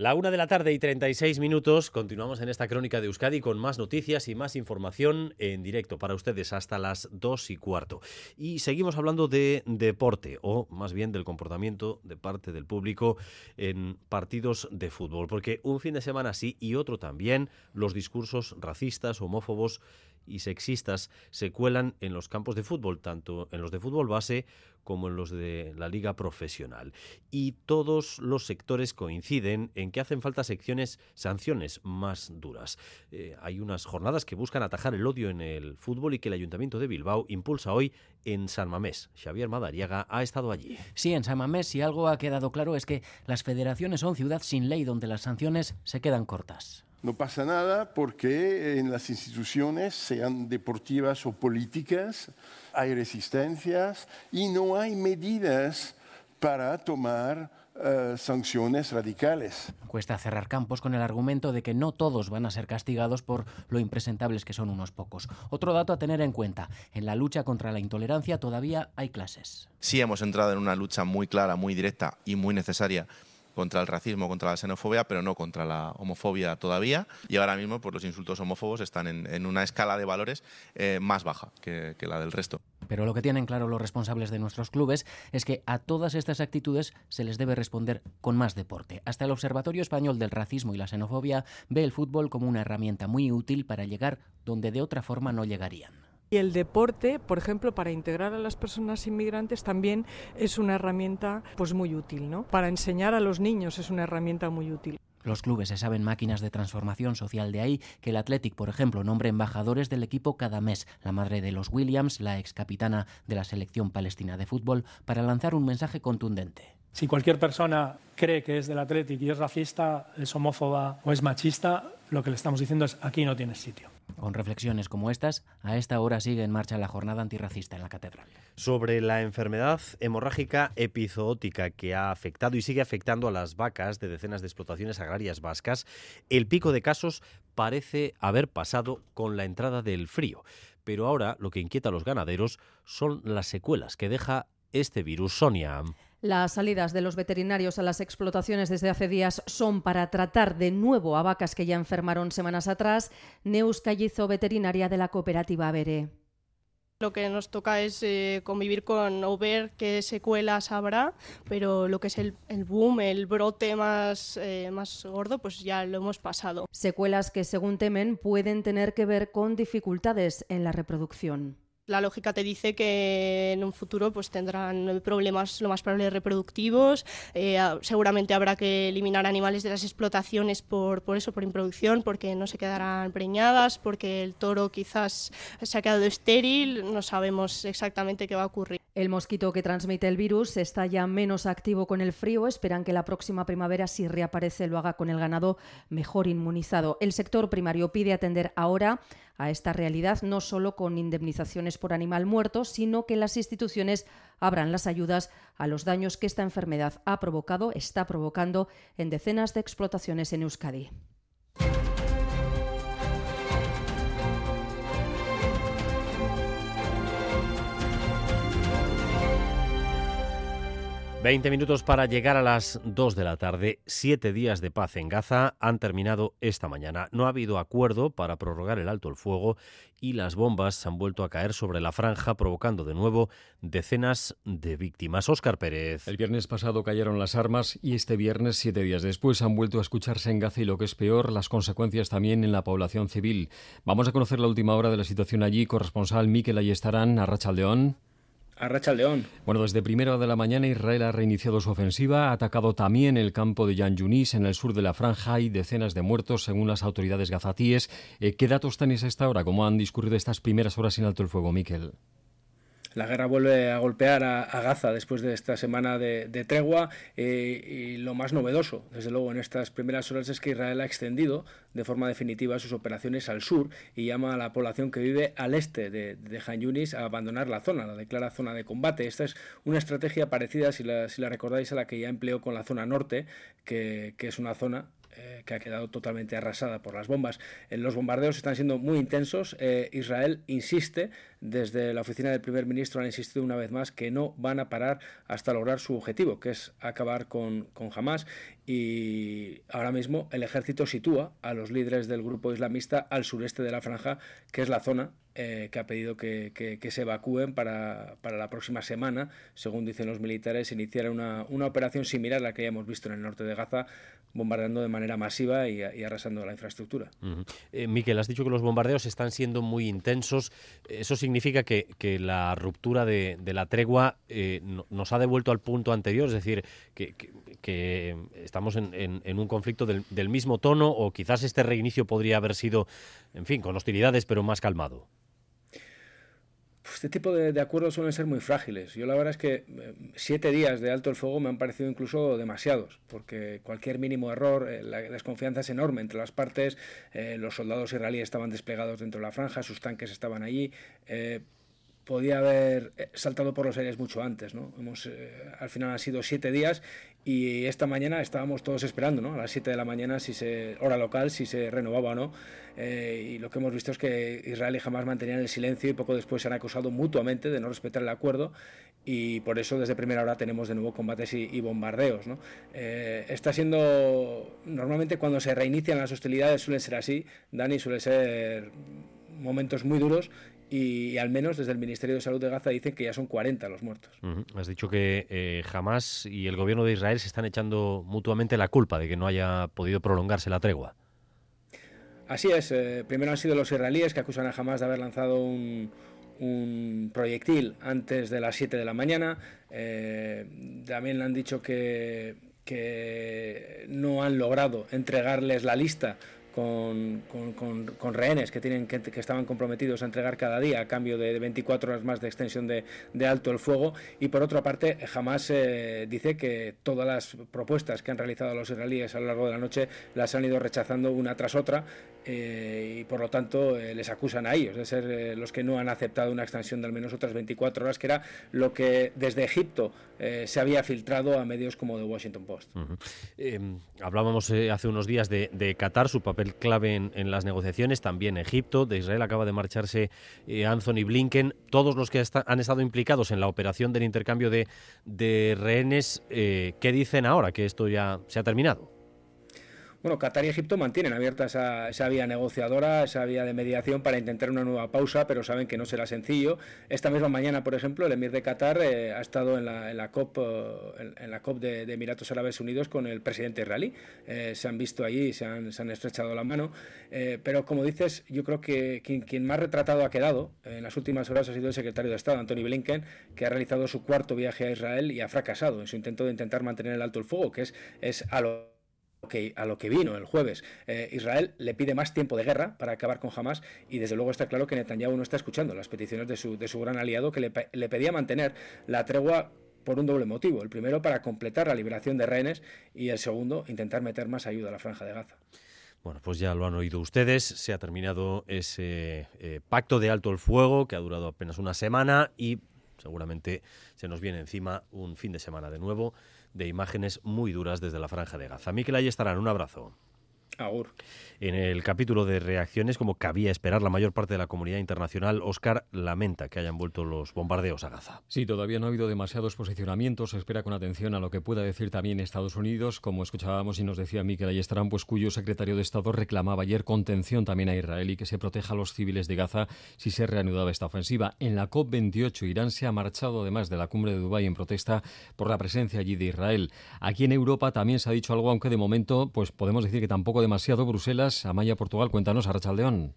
La una de la tarde y 36 minutos. Continuamos en esta crónica de Euskadi con más noticias y más información en directo para ustedes hasta las dos y cuarto. Y seguimos hablando de deporte, o más bien del comportamiento de parte del público en partidos de fútbol. Porque un fin de semana sí y otro también, los discursos racistas, homófobos y sexistas se cuelan en los campos de fútbol, tanto en los de fútbol base como en los de la liga profesional. Y todos los sectores coinciden en que hacen falta secciones, sanciones más duras. Eh, hay unas jornadas que buscan atajar el odio en el fútbol y que el Ayuntamiento de Bilbao impulsa hoy en San Mamés. Xavier Madariaga ha estado allí. Sí, en San Mamés, si algo ha quedado claro es que las federaciones son ciudad sin ley donde las sanciones se quedan cortas. No pasa nada porque en las instituciones, sean deportivas o políticas, hay resistencias y no hay medidas para tomar uh, sanciones radicales. Cuesta cerrar campos con el argumento de que no todos van a ser castigados por lo impresentables que son unos pocos. Otro dato a tener en cuenta, en la lucha contra la intolerancia todavía hay clases. Sí hemos entrado en una lucha muy clara, muy directa y muy necesaria contra el racismo, contra la xenofobia, pero no contra la homofobia todavía. Y ahora mismo pues, los insultos homófobos están en, una escala de valores eh, más baja que, que la del resto. Pero lo que tienen claro los responsables de nuestros clubes es que a todas estas actitudes se les debe responder con más deporte. Hasta el Observatorio Español del Racismo y la Xenofobia ve el fútbol como una herramienta muy útil para llegar donde de otra forma no llegarían. Y el deporte, por ejemplo, para integrar a las personas inmigrantes también es una herramienta pues muy útil, ¿no? Para enseñar a los niños es una herramienta muy útil. Los clubes se saben máquinas de transformación social, de ahí que el Athletic, por ejemplo, nombre embajadores del equipo cada mes, la madre de los Williams, la ex capitana de la selección palestina de fútbol, para lanzar un mensaje contundente. Si cualquier persona cree que es del Athletic y es racista, es homófoba o es machista, lo que le estamos diciendo es aquí no tienes sitio. Con reflexiones como estas, a esta hora sigue en marcha la jornada antirracista en la catedral. Sobre la enfermedad hemorrágica epizootica que ha afectado y sigue afectando a las vacas de decenas de explotaciones agrarias vascas, el pico de casos parece haber pasado con la entrada del frío. Pero ahora lo que inquieta a los ganaderos son las secuelas que deja este virus. Sonia. Las salidas de los veterinarios a las explotaciones desde hace días son para tratar de nuevo a vacas que ya enfermaron semanas atrás. Neus Callizo, veterinaria de la cooperativa Bere. Lo que nos toca es eh, convivir con o ver qué secuelas habrá, pero lo que es el, el boom, el brote más, eh, más gordo, pues ya lo hemos pasado. Secuelas que, según temen, pueden tener que ver con dificultades en la reproducción la lógica te dice que en un futuro pues tendrán problemas lo más probable reproductivos. Eh, seguramente habrá que eliminar animales de las explotaciones por, por eso por improducción porque no se quedarán preñadas porque el toro quizás se ha quedado estéril. No sabemos exactamente qué va a ocurrir. El mosquito que transmite el virus está ya menos activo con el frío. Esperan que la próxima primavera si reaparece lo haga con el ganado mejor inmunizado. El sector primario pide atender ahora a esta realidad, no solo con indemnizaciones por animal muerto, sino que las instituciones abran las ayudas a los daños que esta enfermedad ha provocado, está provocando en decenas de explotaciones en Euskadi. 20 minutos para llegar a las 2 de la tarde. Siete días de paz en Gaza han terminado esta mañana. No ha habido acuerdo para prorrogar el alto el fuego y las bombas han vuelto a caer sobre la franja, provocando de nuevo decenas de víctimas. Óscar Pérez. El viernes pasado cayeron las armas y este viernes, siete días después, han vuelto a escucharse en Gaza y lo que es peor, las consecuencias también en la población civil. Vamos a conocer la última hora de la situación allí. Corresponsal Miquel Ayestarán, a Rachaldeón. A Racha León. Bueno, desde primera de la mañana Israel ha reiniciado su ofensiva, ha atacado también el campo de Yan Yunis en el sur de la franja y decenas de muertos según las autoridades gazatíes. Eh, ¿Qué datos tenéis a esta hora? ¿Cómo han discurrido estas primeras horas sin alto el fuego, Miquel? La guerra vuelve a golpear a, Gaza después de esta semana de, tregua eh, y lo más novedoso, desde luego, en estas primeras horas es que Israel ha extendido de forma definitiva sus operaciones al sur y llama a la población que vive al este de, de Han Yunis a abandonar la zona, la declara zona de combate. Esta es una estrategia parecida, si la, si la recordáis, a la que ya empleó con la zona norte, que, que es una zona eh, que ha quedado totalmente arrasada por las bombas. Eh, los bombardeos están siendo muy intensos. Eh, Israel insiste, desde la oficina del primer ministro han insistido una vez más que no van a parar hasta lograr su objetivo, que es acabar con, con Hamas. Y ahora mismo el ejército sitúa a los líderes del grupo islamista al sureste de la franja, que es la zona que ha pedido que, que, se evacúen para, para, la próxima semana, según dicen los militares, iniciar una, una, operación similar a la que ya hemos visto en el norte de Gaza, bombardeando de manera masiva y, arrasando la infraestructura. Eh, Miquel, has dicho que los bombardeos están siendo muy intensos. ¿Eso significa que, la ruptura de, la tregua eh, nos ha devuelto al punto anterior? Es decir, que, estamos en, un conflicto del, del mismo tono o quizás este reinicio podría haber sido, en fin, con hostilidades, pero más calmado. Este tipo de, acuerdos suelen ser muy frágiles. Yo la verdad es que eh, siete días de alto el fuego me han parecido incluso demasiados, porque cualquier mínimo error, eh, la desconfianza es enorme entre las partes, eh, los soldados israelíes estaban desplegados dentro de la franja, sus tanques estaban allí podía haber saltado por los aires mucho antes. ¿no? Hemos, al final han sido siete días y esta mañana estábamos todos esperando, ¿no? A las 7 de la mañana, si se, hora local, si se renovaba o no. Eh, y lo que hemos visto es que Israel y Hamas mantenían el silencio y poco después se han acusado mutuamente de no respetar el acuerdo y por eso desde primera hora tenemos de nuevo combates y, bombardeos. Eh, está siendo, normalmente cuando se reinician las hostilidades suelen ser así, Dani, suele ser momentos muy duros y, al menos desde el Ministerio de Salud de Gaza dicen que ya son 40 los muertos. Has dicho que eh, Hamas y el gobierno de Israel se están echando mutuamente la culpa de que no haya podido prolongarse la tregua. Así es. Eh, primero han sido los israelíes que acusan a Hamas de haber lanzado un, proyectil antes de las 7 de la mañana. Eh, también le han dicho que, que no han logrado entregarles la lista con, con, rehenes que, tienen, que, estaban comprometidos a entregar cada día a cambio de, 24 horas más de extensión de, alto el fuego. Y por otra parte, jamás eh, dice que todas las propuestas que han realizado los israelíes a lo largo de la noche las han ido rechazando una tras otra eh, y por lo tanto eh, les acusan a ellos de ser los que no han aceptado una extensión de al menos otras 24 horas, que era lo que desde Egipto se había filtrado a medios como The Washington Post. Em, hablábamos hace unos días de, de Qatar, su papel el clave en, las negociaciones, también Egipto, de Israel acaba de marcharse eh, Anthony Blinken, todos los que han estado implicados en la operación del intercambio de, rehenes, eh, ¿qué dicen ahora que esto ya se ha terminado? Bueno, Qatar y Egipto mantienen abierta esa, vía negociadora, esa vía de mediación para intentar una nueva pausa, pero saben que no será sencillo. Esta misma mañana, por ejemplo, el emir de Qatar eh, ha estado en la, COP, eh, en, la COP de, Emiratos Árabes Unidos con el presidente israelí. Eh, se han visto allí, se han, se han estrechado la mano. pero como dices, yo creo que quien, quien, más retratado ha quedado en las últimas horas ha sido el secretario de Estado, Anthony Blinken, que ha realizado su cuarto viaje a Israel y ha fracasado en su intento de intentar mantener el alto el fuego, que es, es a lo que, a lo que vino el jueves. Eh, Israel le pide más tiempo de guerra para acabar con Hamas y desde luego está claro que Netanyahu no está escuchando las peticiones de su, de su gran aliado que le, le pedía mantener la tregua por un doble motivo. El primero para completar la liberación de rehenes y el segundo intentar meter más ayuda a la franja de Gaza. Bueno, pues ya lo han oído ustedes, se ha terminado ese eh, pacto de alto el fuego que ha durado apenas una semana y seguramente se nos viene encima un fin de semana de nuevo de imágenes muy duras desde la franja de Gaza. Miquel, ahí estarán. Un abrazo. En el capítulo de reacciones, como cabía esperar, la mayor parte de la comunidad internacional, Oscar lamenta que hayan vuelto los bombardeos a Gaza. Sí, todavía no ha habido demasiados posicionamientos. Se espera con atención a lo que pueda decir también Estados Unidos, como escuchábamos y nos decía Miquel Ayestarán, pues cuyo secretario de Estado reclamaba ayer contención también a Israel y que se proteja a los civiles de Gaza si se reanudaba esta ofensiva. En la COP28, Irán se ha marchado además de la cumbre de Dubái en protesta por la presencia allí de Israel. Aquí en Europa también se ha dicho algo, aunque de momento pues podemos decir que tampoco demasiado. Bruselas, Amaya, Portugal, cuéntanos, Arrachaldeón.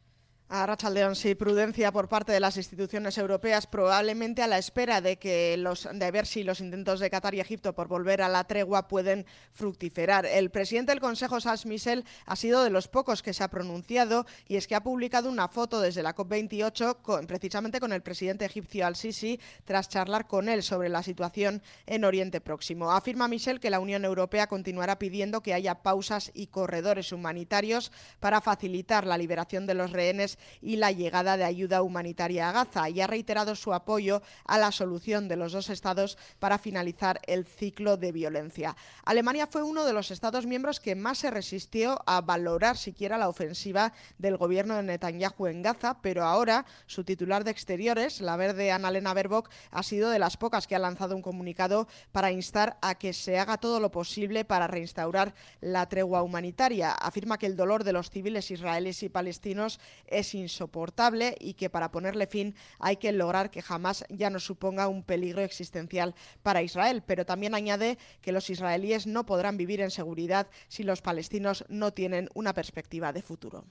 A Rachaldeón, sí, prudencia por parte de las instituciones europeas, probablemente a la espera de que los de ver si los intentos de Qatar y Egipto por volver a la tregua pueden fructiferar. El presidente del Consejo, Charles Michel, ha sido de los pocos que se ha pronunciado y es que ha publicado una foto desde la COP28 precisamente con el presidente egipcio Al-Sisi tras charlar con él sobre la situación en Oriente Próximo. Afirma Michel que la Unión Europea continuará pidiendo que haya pausas y corredores humanitarios para facilitar la liberación de los rehenes y la llegada de ayuda humanitaria a Gaza y ha reiterado su apoyo a la solución de los dos estados para finalizar el ciclo de violencia. Alemania fue uno de los estados miembros que más se resistió a valorar siquiera la ofensiva del gobierno de Netanyahu en Gaza, pero ahora su titular de Exteriores, la verde Annalena Baerbock, ha sido de las pocas que ha lanzado un comunicado para instar a que se haga todo lo posible para reinstaurar la tregua humanitaria. Afirma que el dolor de los civiles israelíes y palestinos es insoportable y que para ponerle fin hay que lograr que jamás ya no suponga un peligro existencial para Israel. Pero también añade que los israelíes no podrán vivir en seguridad si los palestinos no tienen una perspectiva de futuro.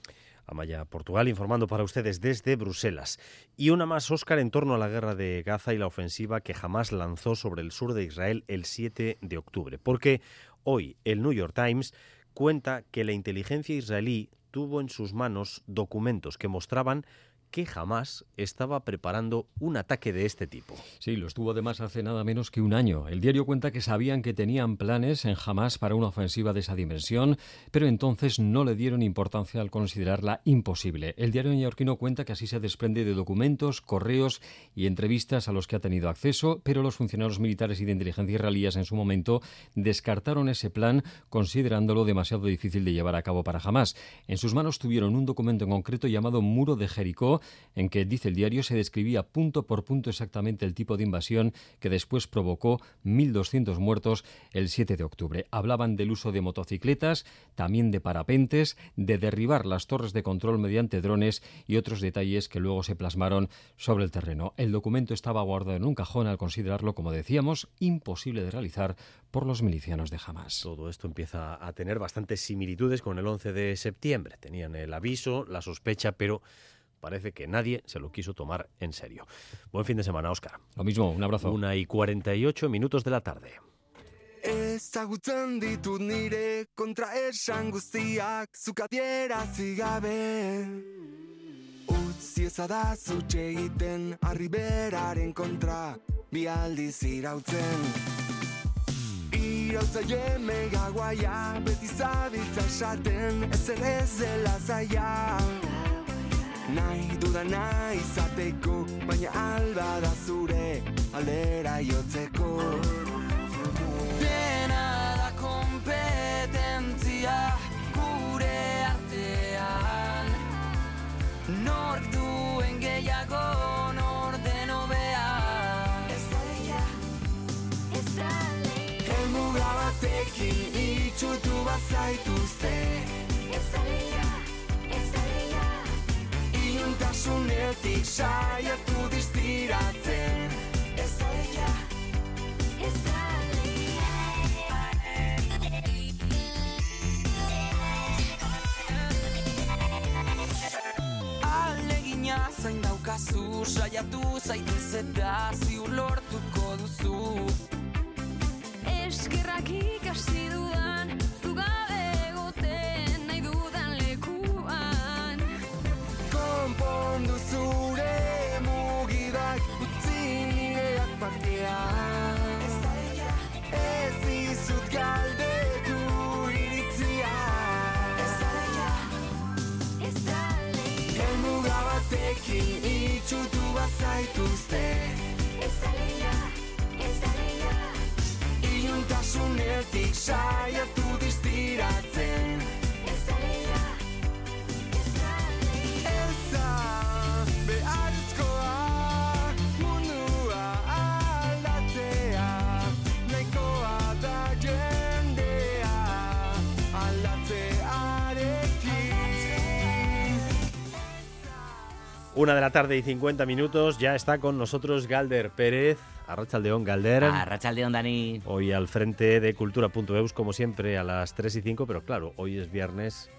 Amaya, Portugal, informando para ustedes desde Bruselas. Y una más, Óscar, en torno a la guerra de Gaza y la ofensiva que jamás lanzó sobre el sur de Israel el 7 de octubre. Porque hoy el New York Times cuenta que la inteligencia israelí tuvo en sus manos documentos que mostraban que jamás estaba preparando un ataque de este tipo. Sí, lo estuvo además hace nada menos que un año. El diario cuenta que sabían que tenían planes en Hamas para una ofensiva de esa dimensión, pero entonces no le dieron importancia al considerarla imposible. El diario neoyorquino cuenta que así se desprende de documentos, correos y entrevistas a los que ha tenido acceso, pero los funcionarios militares y de inteligencia israelíes en su momento descartaron ese plan considerándolo demasiado difícil de llevar a cabo para Hamas. En sus manos tuvieron un documento en concreto llamado Muro de Jericó, en que, dice el diario, se describía punto por punto exactamente el tipo de invasión que después provocó 1.200 muertos el 7 de octubre. Hablaban del uso de motocicletas, también de parapentes, de derribar las torres de control mediante drones y otros detalles que luego se plasmaron sobre el terreno. El documento estaba guardado en un cajón al considerarlo, como decíamos, imposible de realizar por los milicianos de Hamas. Todo esto empieza a tener bastantes similitudes con el 11 de septiembre. Tenían el aviso, la sospecha, pero parece que nadie se lo quiso tomar en serio. Buen fin de semana, Óscar. Lo mismo, un abrazo. Una y 48 minutos de la tarde. Ezagutzen ditut nire kontra esan guztiak Zukatiera zigabe Utzi ezadazu egiten Arriberaren kontra Bi aldiz irautzen Irautzaile megaguaia Beti zabiltza esaten Ez ere zela zaia nahi dudana izateko baina alba da zure aldera jotzeko. Dena da kompetentzia gure artean. Nork duen gehiago nor den obea ez da leia ez da leia Elmuga batekin itxutu saiatu distiratzen Ez da leia, ez da Alegina zain daukazu Saiatu zaitez eta ziur lortuko duzu. Eskerrak ikasi dudan, bazaituzte Ez aleia, ez aleia Iuntasunetik saiatu distiratzen Una de la tarde y 50 minutos, ya está con nosotros Galder Pérez. Arrachaldeón, Galder. Arrachaldeón, Dani. Hoy al frente de Cultura.eus, como siempre, a las 3 y 5, pero claro, hoy es viernes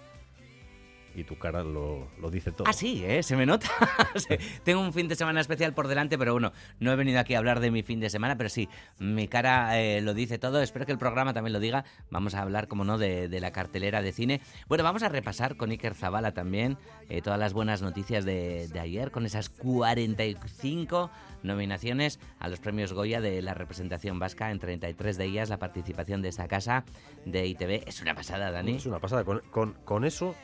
y tu cara lo, lo dice todo. Ah, sí, ¿eh? se me nota. Tengo un fin de semana especial por delante, pero bueno, no he venido aquí a hablar de mi fin de semana, pero sí, mi cara eh, lo dice todo. Espero que el programa también lo diga. Vamos a hablar, como no, de, de la cartelera de cine. Bueno, vamos a repasar con Iker Zabala también eh, todas las buenas noticias de, de ayer, con esas 45 nominaciones a los premios Goya de la representación vasca, en 33 de ellas la participación de esta casa de ITV. Es una pasada, Dani. Es una pasada. Con, con- con eso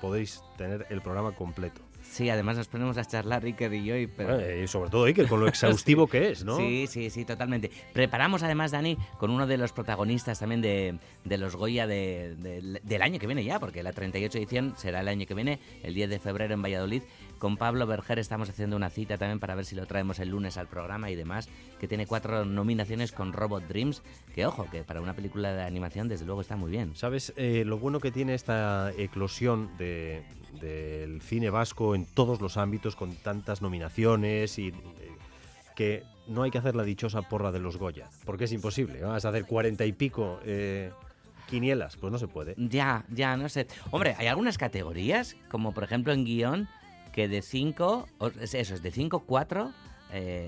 podéis tener el programa completo. Sí, además nos ponemos a charlar Iker y yo. Y, pero... Bueno, y sobre todo Iker, con lo exhaustivo Sí. que es, ¿no? Sí, sí, sí, totalmente. Preparamos además, Dani, con uno de los protagonistas también de, de los Goya de- de- del año que viene ya, porque la 38 edición será el año que viene, el 10 de febrero en Valladolid. Con Pablo Berger estamos haciendo una cita también para ver si lo traemos el lunes al programa y demás, que tiene cuatro nominaciones con Robot Dreams, que ojo, que para una película de animación desde luego está muy bien. ¿Sabes eh, lo bueno que tiene esta eclosión de- del cine vasco en todos los ámbitos, con tantas nominaciones y eh, que no hay que hacer la dichosa porra de los Goya, porque es imposible. Vas a hacer cuarenta y pico eh, quinielas, pues no se puede. Ya, ya, no sé. Hombre, hay algunas categorías, como por ejemplo en guion, que de 5, eso es de 5, 4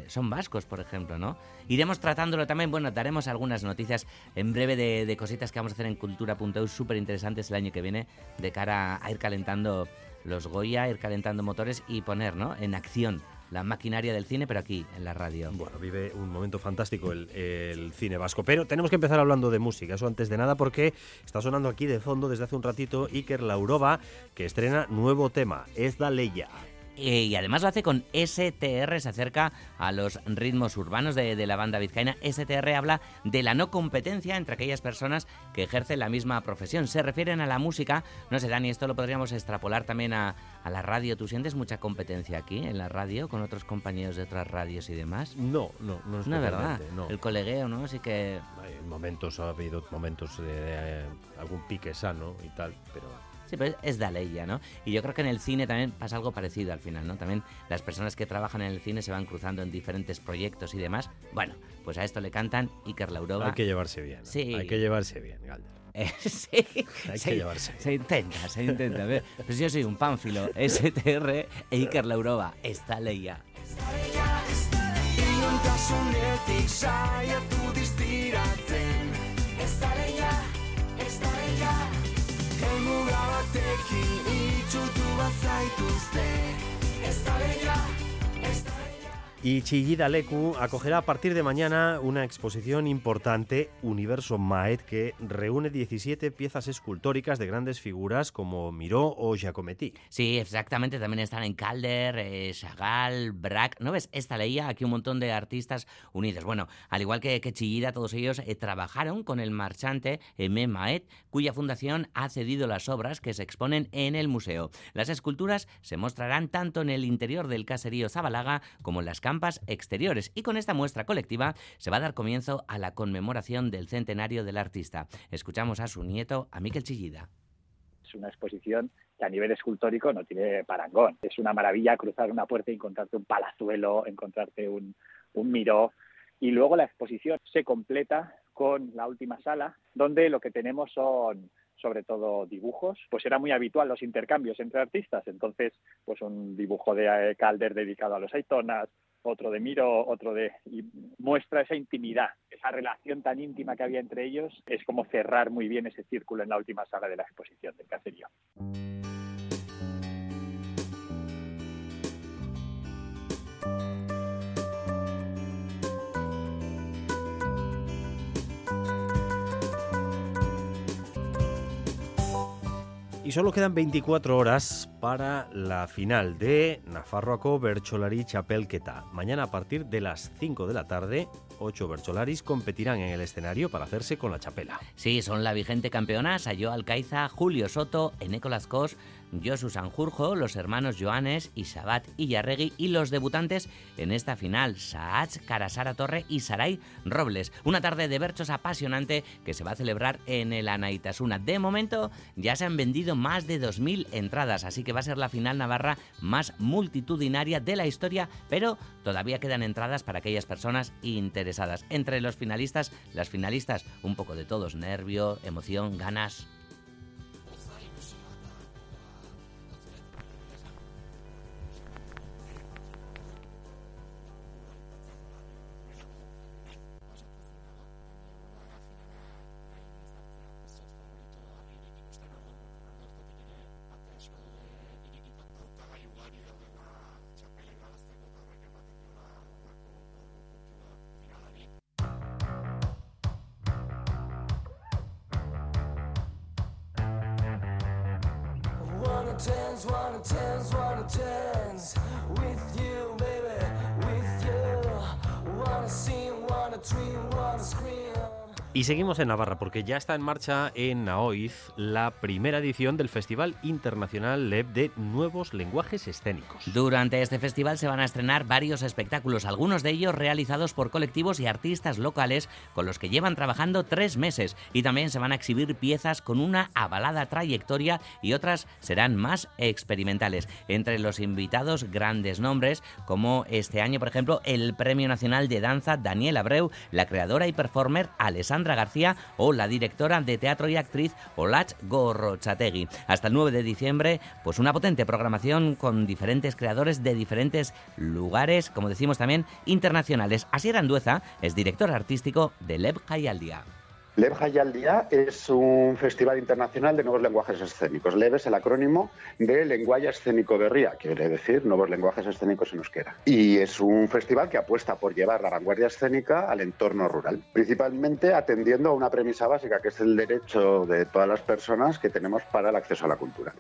son vascos, por ejemplo, ¿no? Iremos tratándolo también, bueno, daremos algunas noticias en breve de, de cositas que vamos a hacer en cultura.eu súper interesantes el año que viene, de cara a ir calentando los Goya, ir calentando motores y poner, ¿no? En acción la maquinaria del cine, pero aquí, en la radio. Bueno, vive un momento fantástico el, cine vasco. Pero tenemos que empezar hablando de música, eso antes de nada, porque está sonando aquí de fondo desde hace un ratito Iker Laurova, que estrena nuevo tema, Es da Leia. Eh, y además lo hace con STR, se acerca a los ritmos urbanos de, de la banda vizcaína. STR habla de la no competencia entre aquellas personas que ejercen la misma profesión. Se refieren a la música. No sé, Dani, esto lo podríamos extrapolar también a, a la radio. ¿Tú sientes mucha competencia aquí en la radio con otros compañeros de otras radios y demás? No, no, no es No, ¿verdad? no. El colegueo, ¿no? Sí que... Hay momentos, ha habido momentos de eh, algún pique sano y tal, pero Sí, pero es de ley ya, ¿no? Y yo creo que en el cine también pasa algo parecido al final, ¿no? También las personas que trabajan en el cine se van cruzando en diferentes proyectos y demás. Bueno, pues a esto le cantan Iker Laurova. hay que llevarse bien. ¿no? Sí. Hay que llevarse bien, Galder. Eh, sí, Hay se, que llevarse. Se intenta, se intenta. Pues yo soy un pánfilo, STR e Iker Laurova, está leia. txutu bat zaituzte, ez da behar. Y Chillida Leku acogerá a partir de mañana una exposición importante, Universo Maet, que reúne 17 piezas escultóricas de grandes figuras como Miró o Giacometti. Sí, exactamente. También están en Calder, eh, Chagall, Braque. ¿No ves? Esta leía aquí un montón de artistas unidos. Bueno, al igual que, que Chillida, todos ellos eh, trabajaron con el marchante Aimé Maet, cuya fundación ha cedido las obras que se exponen en el museo. Las esculturas se mostrarán tanto en el interior del caserío Zabalaga como en las campas exteriores. Y con esta muestra colectiva se va a dar comienzo a la conmemoración del centenario del artista. Escuchamos a su nieto, a Miquel Chillida. Es una exposición que a nivel escultórico no tiene parangón. Es una maravilla cruzar una puerta y encontrarte un palazuelo, encontrarte un, un miró. Y luego la exposición se completa con la última sala, donde lo que tenemos son sobre todo dibujos, pues era muy habitual los intercambios entre artistas, entonces pues un dibujo de Calder dedicado a los Aitonas, otro de Miro, otro de... muestra esa intimidad, esa relación tan íntima que había entre ellos, es como cerrar muy bien ese círculo en la última sala de la exposición del caserío. Y solo quedan 24 horas para la final de Nafarroaco Bercholari Chapelketa. Mañana a partir de las 5 de la tarde, 8 Bercholaris competirán en el escenario para hacerse con la chapela. Sí, son la vigente campeona Sayo Alcaiza, Julio Soto, Eneco Lascos, Josu Sanjurjo, los hermanos Joanes y Sabat Illarregui y los debutantes en esta final, Saach, Carasara Torre y Saray Robles. Una tarde de berchos apasionante que se va a celebrar en el Anaitasuna. De momento ya se han vendido más de 2.000 entradas, así que va a ser la final navarra más multitudinaria de la historia, pero todavía quedan entradas para aquellas personas interesadas. Entre los finalistas, las finalistas, un poco de todos, nervio, emoción, ganas. Seguimos en Navarra porque ya está en marcha en Naoiz la primera edición del Festival Internacional LEB de Nuevos Lenguajes Escénicos. Durante este festival se van a estrenar varios espectáculos, algunos de ellos realizados por colectivos y artistas locales con los que llevan trabajando tres meses. Y también se van a exhibir piezas con una avalada trayectoria y otras serán más experimentales. Entre los invitados, grandes nombres, como este año, por ejemplo, el Premio Nacional de Danza Daniel Abreu, la creadora y performer Alessandra García o la directora de teatro y actriz Olach Gorrochategui. Hasta el 9 de diciembre, pues una potente programación con diferentes creadores de diferentes lugares, como decimos también, internacionales. Asier Andueza es director artístico de Lev Hayaldia. LEB Hayaldia es un festival internacional de nuevos lenguajes escénicos. LEB es el acrónimo de Lenguaje Escénico Berría, quiere decir nuevos lenguajes escénicos en euskera. Y es un festival que apuesta por llevar la vanguardia escénica al entorno rural, principalmente atendiendo a una premisa básica, que es el derecho de todas las personas que tenemos para el acceso a la cultura.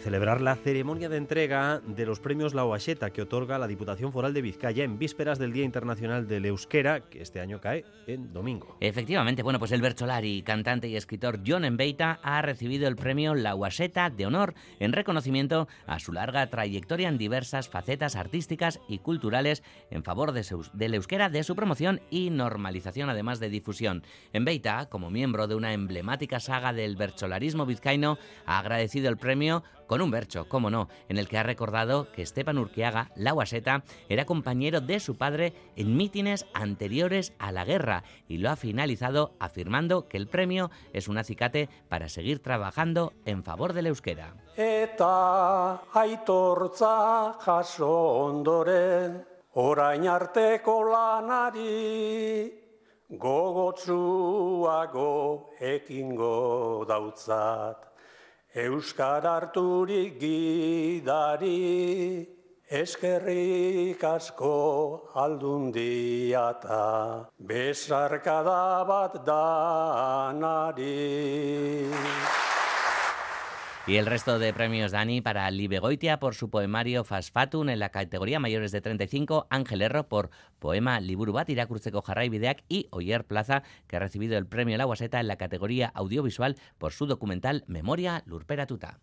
Celebrar la ceremonia de entrega de los premios La Oacheta que otorga la Diputación Foral de Vizcaya en vísperas del Día Internacional del Euskera, que este año cae en domingo. Efectivamente, bueno, pues el Bercholari, cantante y escritor John Embeita ha recibido el premio La Guaseta de Honor en reconocimiento a su larga trayectoria en diversas facetas artísticas y culturales en favor de su- del euskera, de su promoción y normalización, además de difusión. Embeita, como miembro de una emblemática saga del bercholarismo vizcaíno, ha agradecido el premio con un bercho, cómo no, en el que ha recordado que Esteban Urquiaga, la Guaseta, era compañero de su padre en mítines anteriores a la guerra y lo ha finalizado afirmando que el premio es un acicate para seguir trabajando en favor del euskera. Eta aitortza jaso ondoren, orain arteko lanari, gogotsuago ekingo dautzat. Euskar harturik gidari, eskerrik asko aldundia eta besarkada bat danari. Y el resto de premios Dani para Libe Goitia por su poemario Fasfatun en la categoría mayores de 35, Ángel Erro por poema Liburu bat irakurtzeko jarraibideak y Oyer Plaza que ha recibido el premio La Guaseta en la categoría audiovisual por su documental Memoria Lurperatuta.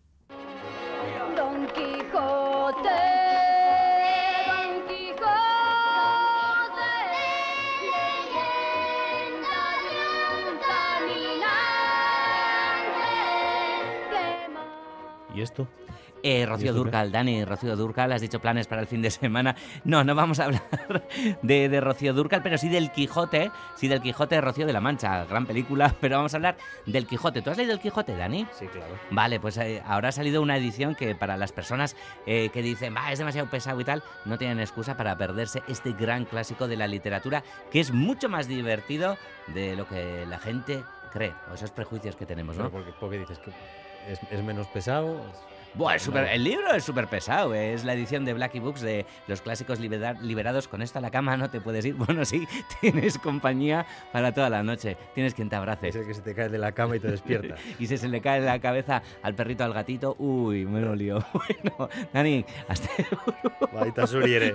¿Y esto? Eh, Rocío? Durcal, Dani, Rocío Durcal, has dicho planes para el fin de semana. No, no vamos a hablar de, de Rocío Durcal, pero sí del Quijote, sí del Quijote de Rocío de la Mancha, gran película, pero vamos a hablar del Quijote. ¿Tú has leído el Quijote, Dani? Sí, claro. Vale, pues eh, ahora ha salido una edición que para las personas eh, que dicen, va, es demasiado pesado y tal, no tienen excusa para perderse este gran clásico de la literatura, que es mucho más divertido de lo que la gente cree, o esos prejuicios que tenemos, ¿no? Pero porque, porque dices que es, es menos pesado. es- Buah, es Vale. el libro es súper pesado, eh, es la edición de Blackie Books de los clásicos libera- liberados. Con esto a la cama no te puedes ir. Bueno, sí, tienes compañía para toda la noche. Tienes quien te abrace. Es el que se te cae de la cama y te despierta. y si se le cae la cabeza al perrito, al gatito, uy, me lo lío. Bueno, Dani, hasta Baita zuri ere.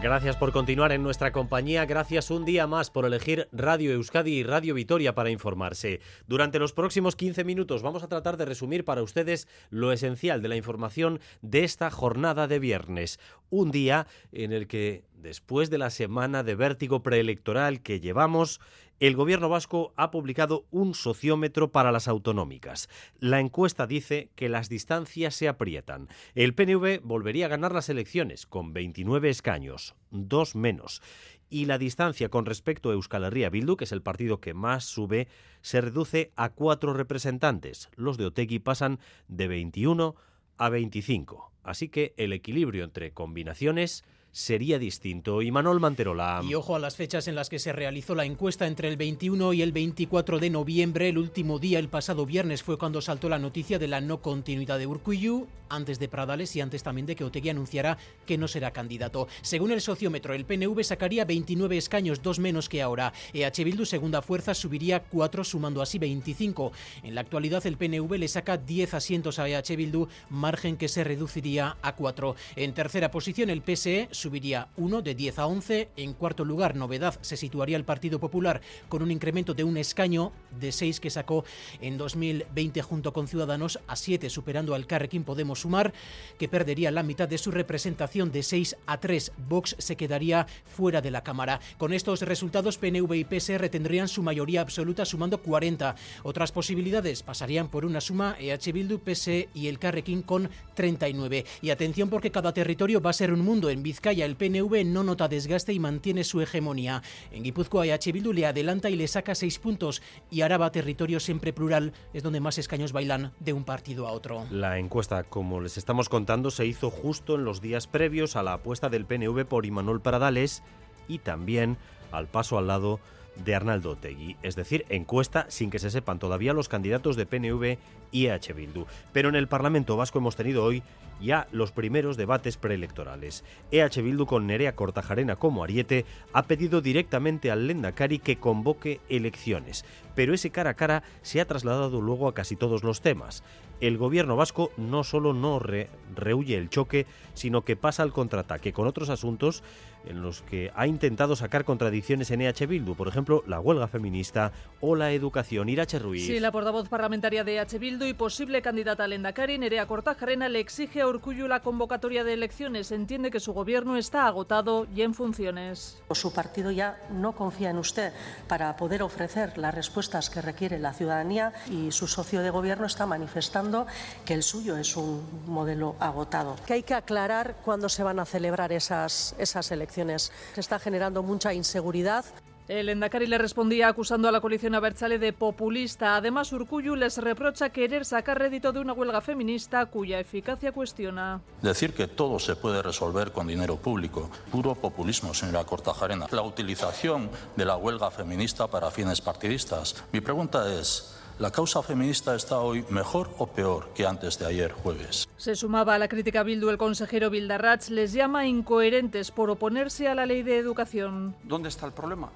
Gracias por continuar en nuestra compañía, gracias un día más por elegir Radio Euskadi y Radio Vitoria para informarse. Durante los próximos 15 minutos vamos a tratar de resumir para ustedes lo esencial de la información de esta jornada de viernes, un día en el que, después de la semana de vértigo preelectoral que llevamos, el gobierno vasco ha publicado un sociómetro para las autonómicas. La encuesta dice que las distancias se aprietan. El PNV volvería a ganar las elecciones con 29 escaños, dos menos. Y la distancia con respecto a Euskal Herria Bildu, que es el partido que más sube, se reduce a cuatro representantes. Los de Otegui pasan de 21 a 25. Así que el equilibrio entre combinaciones sería distinto. Y Manuel Manterola. Y ojo a las fechas en las que se realizó la encuesta entre el 21 y el 24 de noviembre. El último día, el pasado viernes, fue cuando saltó la noticia de la no continuidad de Urcuyu, antes de Pradales y antes también de que Otegui anunciara que no será candidato. Según el sociómetro, el PNV sacaría 29 escaños, dos menos que ahora. EH Bildu, segunda fuerza, subiría 4, sumando así 25. En la actualidad, el PNV le saca 10 asientos a EH Bildu, margen que se reduciría a 4. En tercera posición, el PSE subiría 1 de 10 a 11. En cuarto lugar, novedad, se situaría el Partido Popular con un incremento de un escaño de 6 que sacó en 2020 junto con Ciudadanos a 7, superando al Carrequín Podemos Sumar, que perdería la mitad de su representación de 6 a 3. Vox se quedaría fuera de la Cámara. Con estos resultados, PNV y PSR tendrían su mayoría absoluta sumando 40. Otras posibilidades pasarían por una suma EH Bildu, PSE y el Carrequín con 39. Y atención porque cada territorio va a ser un mundo. En Vizcaya el PNV no nota desgaste y mantiene su hegemonía. En Guipúzcoa EH Bildu le adelanta y le saca 6 puntos. Y Araba, territorio siempre plural, es donde más escaños bailan de un partido a otro. La encuesta, como les estamos contando, se hizo justo en los días previos a la apuesta del PNV por Imanol Pradales y también al paso al lado de Arnaldo Otegui. Es decir, encuesta sin que se sepan todavía los candidatos de PNV y EH Bildu. Pero en el Parlamento Vasco hemos tenido hoy ya los primeros debates preelectorales. EH Bildu con Nerea Cortajarena como ariete ha pedido directamente al Lendakari que convoque elecciones. Pero ese cara a cara se ha trasladado luego a casi todos los temas. El gobierno vasco no solo no re- rehuye el choque, sino que pasa al contraataque con otros asuntos en los que ha intentado sacar contradicciones en EH Bildu, por ejemplo, la huelga feminista o la educación. Irache Ruiz. Sí, la portavoz parlamentaria de H. Bildu y posible candidata al Endacari, Nerea Cortajarena, le exige a Urcullu la convocatoria de elecciones. Entiende que su gobierno está agotado y en funciones. Su partido ya no confía en usted para poder ofrecer las respuestas que requiere la ciudadanía y su socio de gobierno está manifestando que el suyo es un modelo agotado. Que hay que aclarar cuándo se van a celebrar esas, esas elecciones. Se está generando mucha inseguridad. El Endacari le respondía acusando a la coalición Abertzale de populista. Además, Urcuyu les reprocha querer sacar rédito de una huelga feminista cuya eficacia cuestiona. Decir que todo se puede resolver con dinero público, puro populismo, señora Cortajarena. La utilización de la huelga feminista para fines partidistas. Mi pregunta es, ¿La causa feminista está hoy mejor o peor que antes de ayer jueves? Se sumaba a la crítica a Bildu el consejero Bildarratz, les llama incoherentes por oponerse a la ley de educación. ¿Dónde está el problema?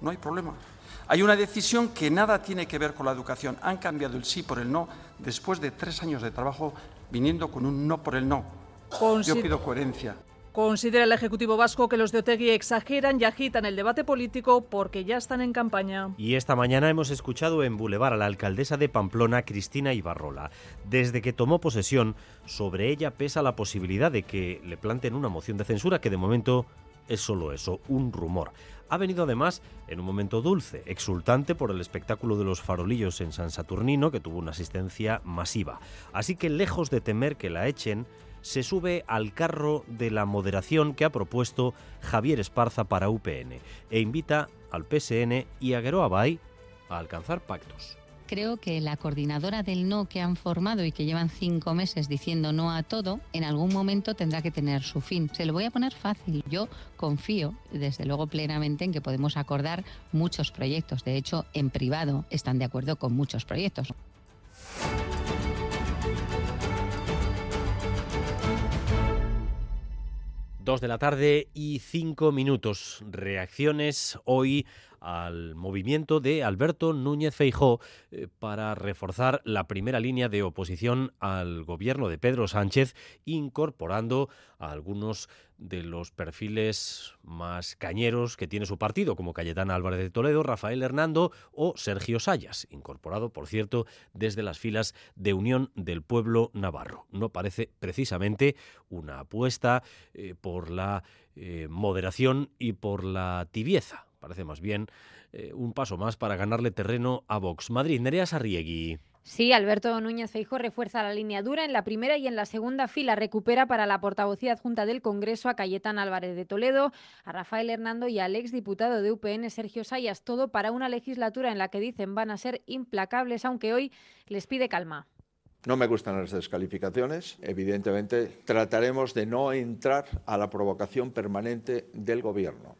No hay problema. Hay una decisión que nada tiene que ver con la educación. Han cambiado el sí por el no después de tres años de trabajo viniendo con un no por el no. Yo pido coherencia. Considera el Ejecutivo Vasco que los de Otegui exageran y agitan el debate político porque ya están en campaña. Y esta mañana hemos escuchado en Boulevard a la alcaldesa de Pamplona, Cristina Ibarrola. Desde que tomó posesión, sobre ella pesa la posibilidad de que le planten una moción de censura que de momento es solo eso, un rumor. Ha venido además en un momento dulce, exultante por el espectáculo de los farolillos en San Saturnino, que tuvo una asistencia masiva. Así que lejos de temer que la echen, se sube al carro de la moderación que ha propuesto Javier Esparza para UPN e invita al PSN y a Geroa Bay a alcanzar pactos. Creo que la coordinadora del no que han formado y que llevan cinco meses diciendo no a todo, en algún momento tendrá que tener su fin. Se lo voy a poner fácil. Yo confío, desde luego, plenamente en que podemos acordar muchos proyectos. De hecho, en privado están de acuerdo con muchos proyectos. Dos de la tarde y cinco minutos. Reacciones hoy al movimiento de Alberto Núñez Feijó eh, para reforzar la primera línea de oposición al gobierno de Pedro Sánchez, incorporando a algunos de los perfiles más cañeros que tiene su partido, como Cayetana Álvarez de Toledo, Rafael Hernando o Sergio Sayas, incorporado, por cierto, desde las filas de Unión del Pueblo Navarro. No parece precisamente una apuesta eh, por la eh, moderación y por la tibieza. Parece más bien eh, un paso más para ganarle terreno a Vox. Madrid, Nerea Sarriegui. Sí, Alberto Núñez Feijóo refuerza la línea dura en la primera y en la segunda fila. Recupera para la portavocía adjunta del Congreso a Cayetán Álvarez de Toledo, a Rafael Hernando y al exdiputado de UPN Sergio Sayas. Todo para una legislatura en la que dicen van a ser implacables, aunque hoy les pide calma. No me gustan las descalificaciones. Evidentemente, trataremos de no entrar a la provocación permanente del Gobierno.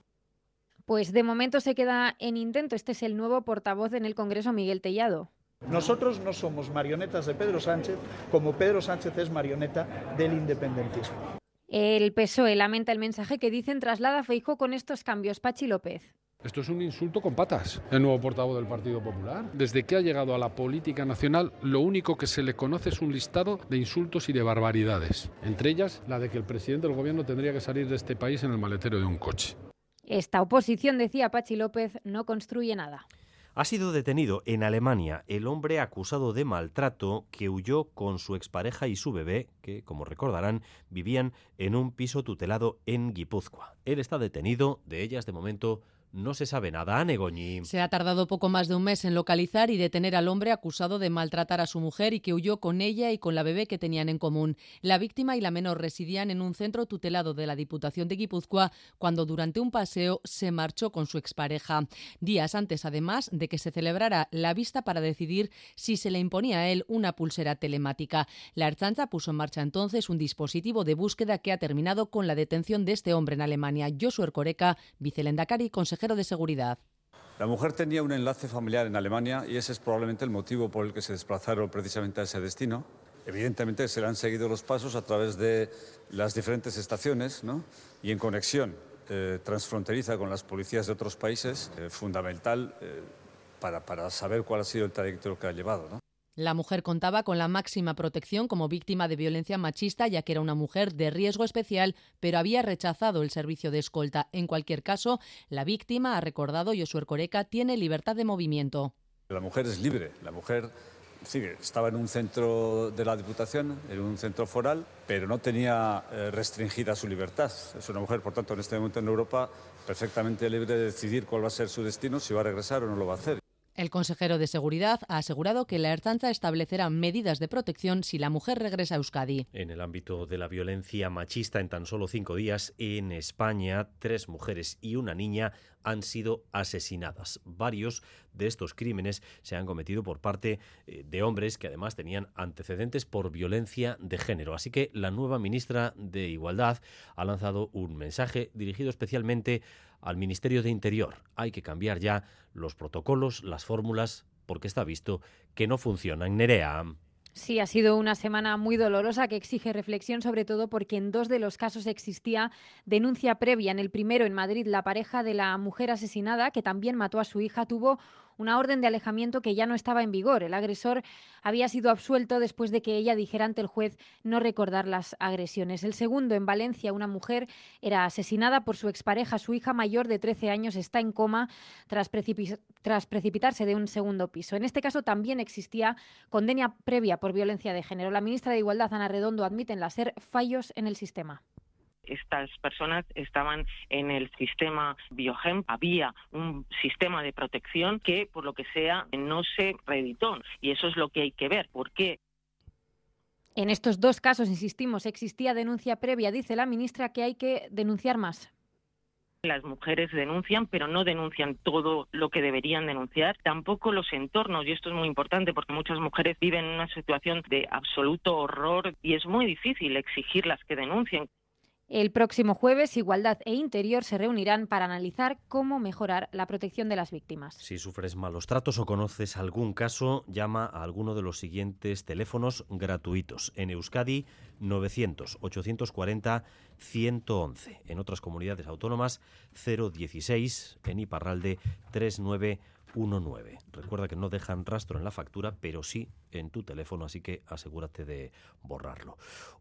Pues de momento se queda en intento. Este es el nuevo portavoz en el Congreso, Miguel Tellado. Nosotros no somos marionetas de Pedro Sánchez, como Pedro Sánchez es marioneta del independentismo. El PSOE lamenta el mensaje que dicen traslada Feijóo con estos cambios. Pachi López. Esto es un insulto con patas. El nuevo portavoz del Partido Popular. Desde que ha llegado a la política nacional, lo único que se le conoce es un listado de insultos y de barbaridades. Entre ellas, la de que el presidente del gobierno tendría que salir de este país en el maletero de un coche. Esta oposición, decía Pachi López, no construye nada. Ha sido detenido en Alemania el hombre acusado de maltrato que huyó con su expareja y su bebé, que, como recordarán, vivían en un piso tutelado en Guipúzcoa. Él está detenido, de ellas de momento no se sabe nada. Ane Goñi. Se ha tardado poco más de un mes en localizar y detener al hombre acusado de maltratar a su mujer y que huyó con ella y con la bebé que tenían en común. La víctima y la menor residían en un centro tutelado de la Diputación de Guipúzcoa cuando durante un paseo se marchó con su expareja. Días antes, además, de que se celebrara la vista para decidir si se le imponía a él una pulsera telemática. La Ertzaintza puso en marcha entonces un dispositivo de búsqueda que ha terminado con la detención de este hombre en Alemania. Josu Erkoreka, vicelendacari, La mujer tenía un enlace familiar en Alemania y ese es probablemente el motivo por el que se desplazaron precisamente a ese destino. Evidentemente se le han seguido los pasos a través de las diferentes estaciones ¿no? y en conexión eh, transfronteriza con las policías de otros países, eh, fundamental eh, para, para, saber cuál ha sido el trayecto que ha llevado. ¿no? La mujer contaba con la máxima protección como víctima de violencia machista, ya que era una mujer de riesgo especial, pero había rechazado el servicio de escolta. En cualquier caso, la víctima, ha recordado Josué Coreca, tiene libertad de movimiento. La mujer es libre, la mujer estaba en un centro de la Diputación, en un centro foral, pero no tenía eh, restringida su libertad. Es una mujer, por tanto, en este momento en Europa perfectamente libre de decidir cuál va a ser su destino, si va a regresar o no lo va a hacer. El consejero de Seguridad ha asegurado que la Ertzaintza establecerá medidas de protección si la mujer regresa a Euskadi. En el ámbito de la violencia machista, en tan solo cinco días, en España, tres mujeres y una niña han sido asesinadas. Varios de estos crímenes se han cometido por parte eh, de hombres que además tenían antecedentes por violencia de género. Así que la nueva ministra de Igualdad ha lanzado un mensaje dirigido especialmente al Ministerio de Interior. Hay que cambiar ya los protocolos, las fórmulas, porque está visto que no funcionan. Nerea. Sí, ha sido una semana muy dolorosa que exige reflexión, sobre todo porque en dos de los casos existía denuncia previa. En el primero, en Madrid, la pareja de la mujer asesinada, que también mató a su hija, tuvo una orden de alejamiento que ya no estaba en vigor. El agresor había sido absuelto después de que ella dijera ante el juez no recordar las agresiones. El segundo, en Valencia, una mujer era asesinada por su expareja. Su hija mayor de 13 años está en coma tras, precipitarse de un segundo piso. En este caso también existía condena previa por violencia de género. La ministra de Igualdad, Ana Redondo, admite en SER fallos en el sistema estas personas estaban en el sistema Biogem, había un sistema de protección que, por lo que sea, no se reeditó. Y eso es lo que hay que ver. ¿Por qué? En estos dos casos, insistimos, existía denuncia previa. Dice la ministra que hay que denunciar más. Las mujeres denuncian, pero no denuncian todo lo que deberían denunciar. Tampoco los entornos, y esto es muy importante porque muchas mujeres viven en una situación de absoluto horror y es muy difícil exigirlas que denuncien. El próximo jueves, Igualdad e Interior se reunirán para analizar cómo mejorar la protección de las víctimas. Si sufres malos tratos o conoces algún caso, llama a alguno de los siguientes teléfonos gratuitos. En Euskadi, 900-840-111. En otras comunidades autónomas, 016. En Iparralde, 39 19. Recuerda que no dejan rastro en la factura, pero sí en tu teléfono, así que asegúrate de borrarlo.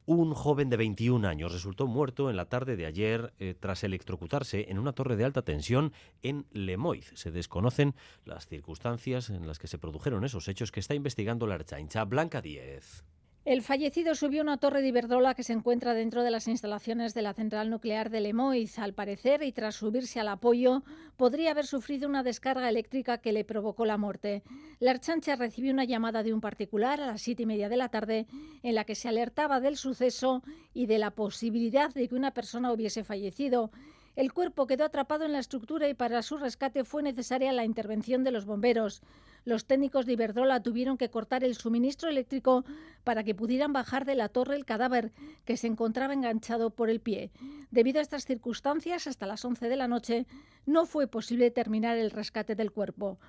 Un joven de 21 años resultó muerto en la tarde de ayer eh, tras electrocutarse en una torre de alta tensión en Lemoiz. Se desconocen las circunstancias en las que se produjeron esos hechos que está investigando la Archaincha Blanca 10. El fallecido subió una torre de Iberdrola que se encuentra dentro de las instalaciones de la central nuclear de Lemoiz. Al parecer, y tras subirse al apoyo, podría haber sufrido una descarga eléctrica que le provocó la muerte. La Archancha recibió una llamada de un particular a las siete y media de la tarde en la que se alertaba del suceso y de la posibilidad de que una persona hubiese fallecido. El cuerpo quedó atrapado en la estructura y para su rescate fue necesaria la intervención de los bomberos. Los técnicos de Iberdrola tuvieron que cortar el suministro eléctrico para que pudieran bajar de la torre el cadáver que se encontraba enganchado por el pie. Debido a estas circunstancias, hasta las 11 de la noche no fue posible terminar el rescate del cuerpo.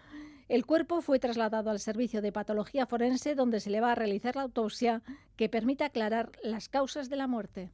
El cuerpo fue trasladado al servicio de patología forense donde se le va a realizar la autopsia que permite aclarar las causas de la muerte.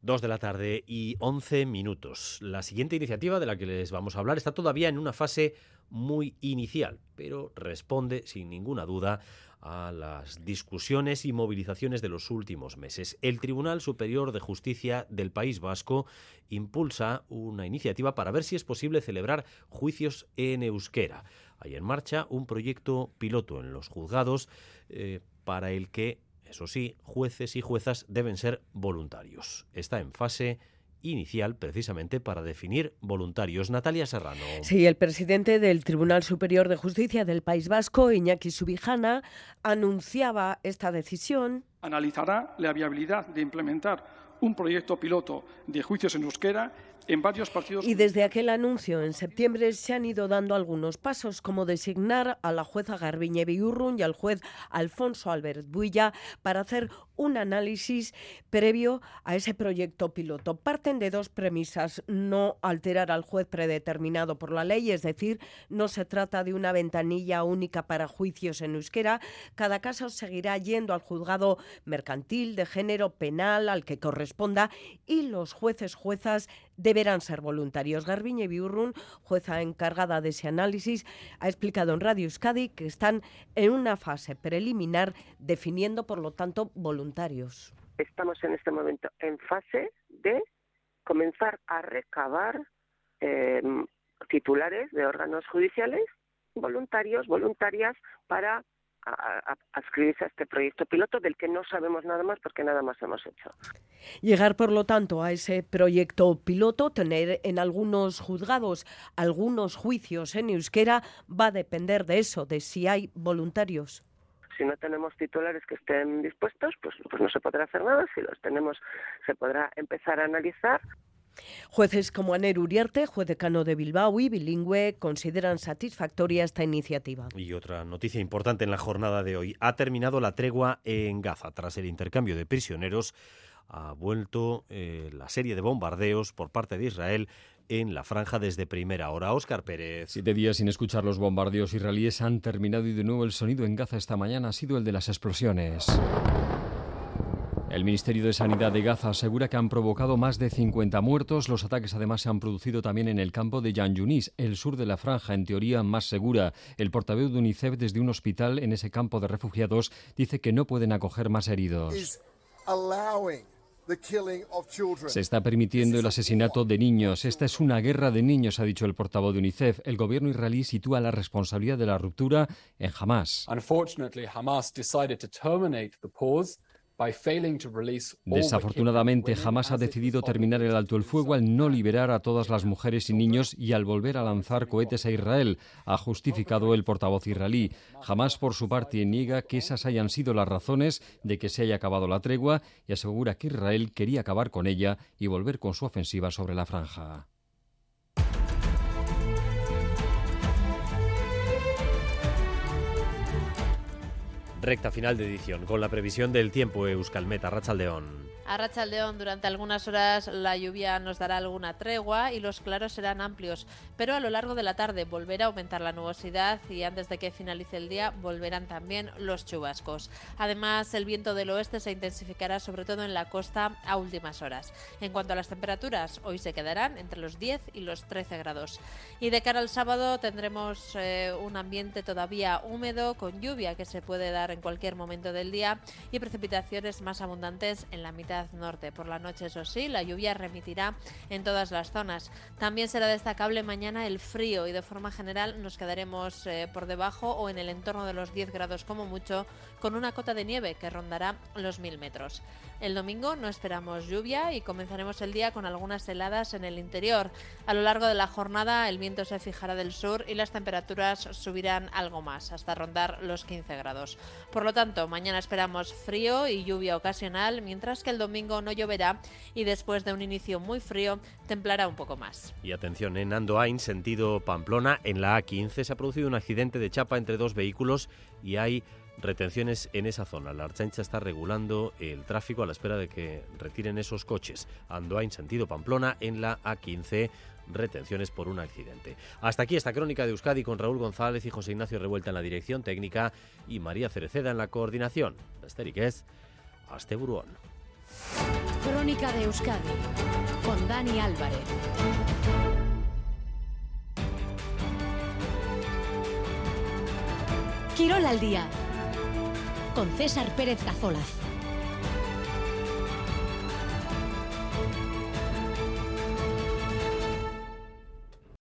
Dos de la tarde y 11 minutos. La siguiente iniciativa de la que les vamos a hablar está todavía en una fase muy inicial, pero responde sin ninguna duda a las discusiones y movilizaciones de los últimos meses. El Tribunal Superior de Justicia del País Vasco impulsa una iniciativa para ver si es posible celebrar juicios en euskera. Hay en marcha un proyecto piloto en los juzgados eh, para el que eso sí, jueces y juezas deben ser voluntarios. Está en fase inicial precisamente para definir voluntarios. Natalia Serrano. Sí, el presidente del Tribunal Superior de Justicia del País Vasco, Iñaki Subijana, anunciaba esta decisión. Analizará la viabilidad de implementar un proyecto piloto de juicios en euskera Y desde aquel anuncio en septiembre se han ido dando algunos pasos, como designar a la jueza Garbiñe Biurrun y al juez Alfonso Albert Builla para hacer un análisis previo a ese proyecto piloto. Parten de dos premisas, no alterar al juez predeterminado por la ley, es decir, no se trata de una ventanilla única para juicios en euskera, cada caso seguirá yendo al juzgado mercantil, de género, penal, al que corresponda, y los jueces juezas deberán ser voluntarios. Garbiñe Biurrun, jueza encargada de ese análisis, ha explicado en Radio Euskadi que están en una fase preliminar definiendo, por lo tanto, voluntarios Estamos en este momento en fase de comenzar a recabar eh, titulares de órganos judiciales, voluntarios, voluntarias, para a, a, este proyecto piloto del que no sabemos nada más porque nada más hemos hecho. Llegar, por lo tanto, a ese proyecto piloto, tener en algunos juzgados algunos juicios en euskera, va a depender de eso, de si hay voluntarios si no tenemos titulares que estén dispuestos, pues, pues no se podrá hacer nada. Si los tenemos, se podrá empezar a analizar. Jueces como Aner Uriarte, juez decano de Bilbao y bilingüe, consideran satisfactoria esta iniciativa. Y otra noticia importante en la jornada de hoy. Ha terminado la tregua en Gaza. Tras el intercambio de prisioneros, ha vuelto eh, la serie de bombardeos por parte de Israel en la franja desde primera hora. Óscar Pérez. Siete días sin escuchar los bombardeos israelíes han terminado y de nuevo el sonido en Gaza esta mañana ha sido el de las explosiones. El Ministerio de Sanidad de Gaza asegura que han provocado más de 50 muertos. Los ataques además se han producido también en el campo de Yan Yunis, el sur de la franja, en teoría más segura. El portavoz de UNICEF desde un hospital en ese campo de refugiados dice que no pueden acoger más heridos. Se está permitiendo el asesinato de niños. Esta es una guerra de niños, ha dicho el portavoz de UNICEF. El gobierno israelí sitúa la responsabilidad de la ruptura en Hamas. Desafortunadamente, jamás ha decidido terminar el alto el fuego al no liberar a todas las mujeres y niños y al volver a lanzar cohetes a Israel, ha justificado el portavoz israelí. Jamás, por su parte, niega que esas hayan sido las razones de que se haya acabado la tregua y asegura que Israel quería acabar con ella y volver con su ofensiva sobre la franja. Recta final de edición, con la previsión del tiempo Euskalmeta, Rachaldeón. A Rachaldeón, durante algunas horas la lluvia nos dará alguna tregua y los claros serán amplios, pero a lo largo de la tarde volverá a aumentar la nubosidad y antes de que finalice el día volverán también los chubascos. Además, el viento del oeste se intensificará sobre todo en la costa a últimas horas. En cuanto a las temperaturas, hoy se quedarán entre los 10 y los 13 grados. Y de cara al sábado tendremos eh, un ambiente todavía húmedo con lluvia que se puede dar en cualquier momento del día y precipitaciones más abundantes en la mitad norte. Por la noche, eso sí, la lluvia remitirá en todas las zonas. También será destacable mañana el frío y de forma general nos quedaremos eh, por debajo o en el entorno de los 10 grados como mucho, con una cota de nieve que rondará los 1000 metros. El domingo no esperamos lluvia y comenzaremos el día con algunas heladas en el interior. A lo largo de la jornada el viento se fijará del sur y las temperaturas subirán algo más, hasta rondar los 15 grados. Por lo tanto, mañana esperamos frío y lluvia ocasional, mientras que el domingo no lloverá y después de un inicio muy frío templará un poco más. Y atención, en Andoain, sentido Pamplona, en la A15 se ha producido un accidente de chapa entre dos vehículos y hay retenciones en esa zona. La Archancha está regulando el tráfico a la espera de que retiren esos coches. Andoain, sentido Pamplona, en la A15 retenciones por un accidente. Hasta aquí esta crónica de Euskadi con Raúl González y José Ignacio Revuelta en la dirección técnica y María Cereceda en la coordinación. es hasta buruón. Crónica de Euskadi con Dani Álvarez. Quirol al día con César Pérez Cazolaz.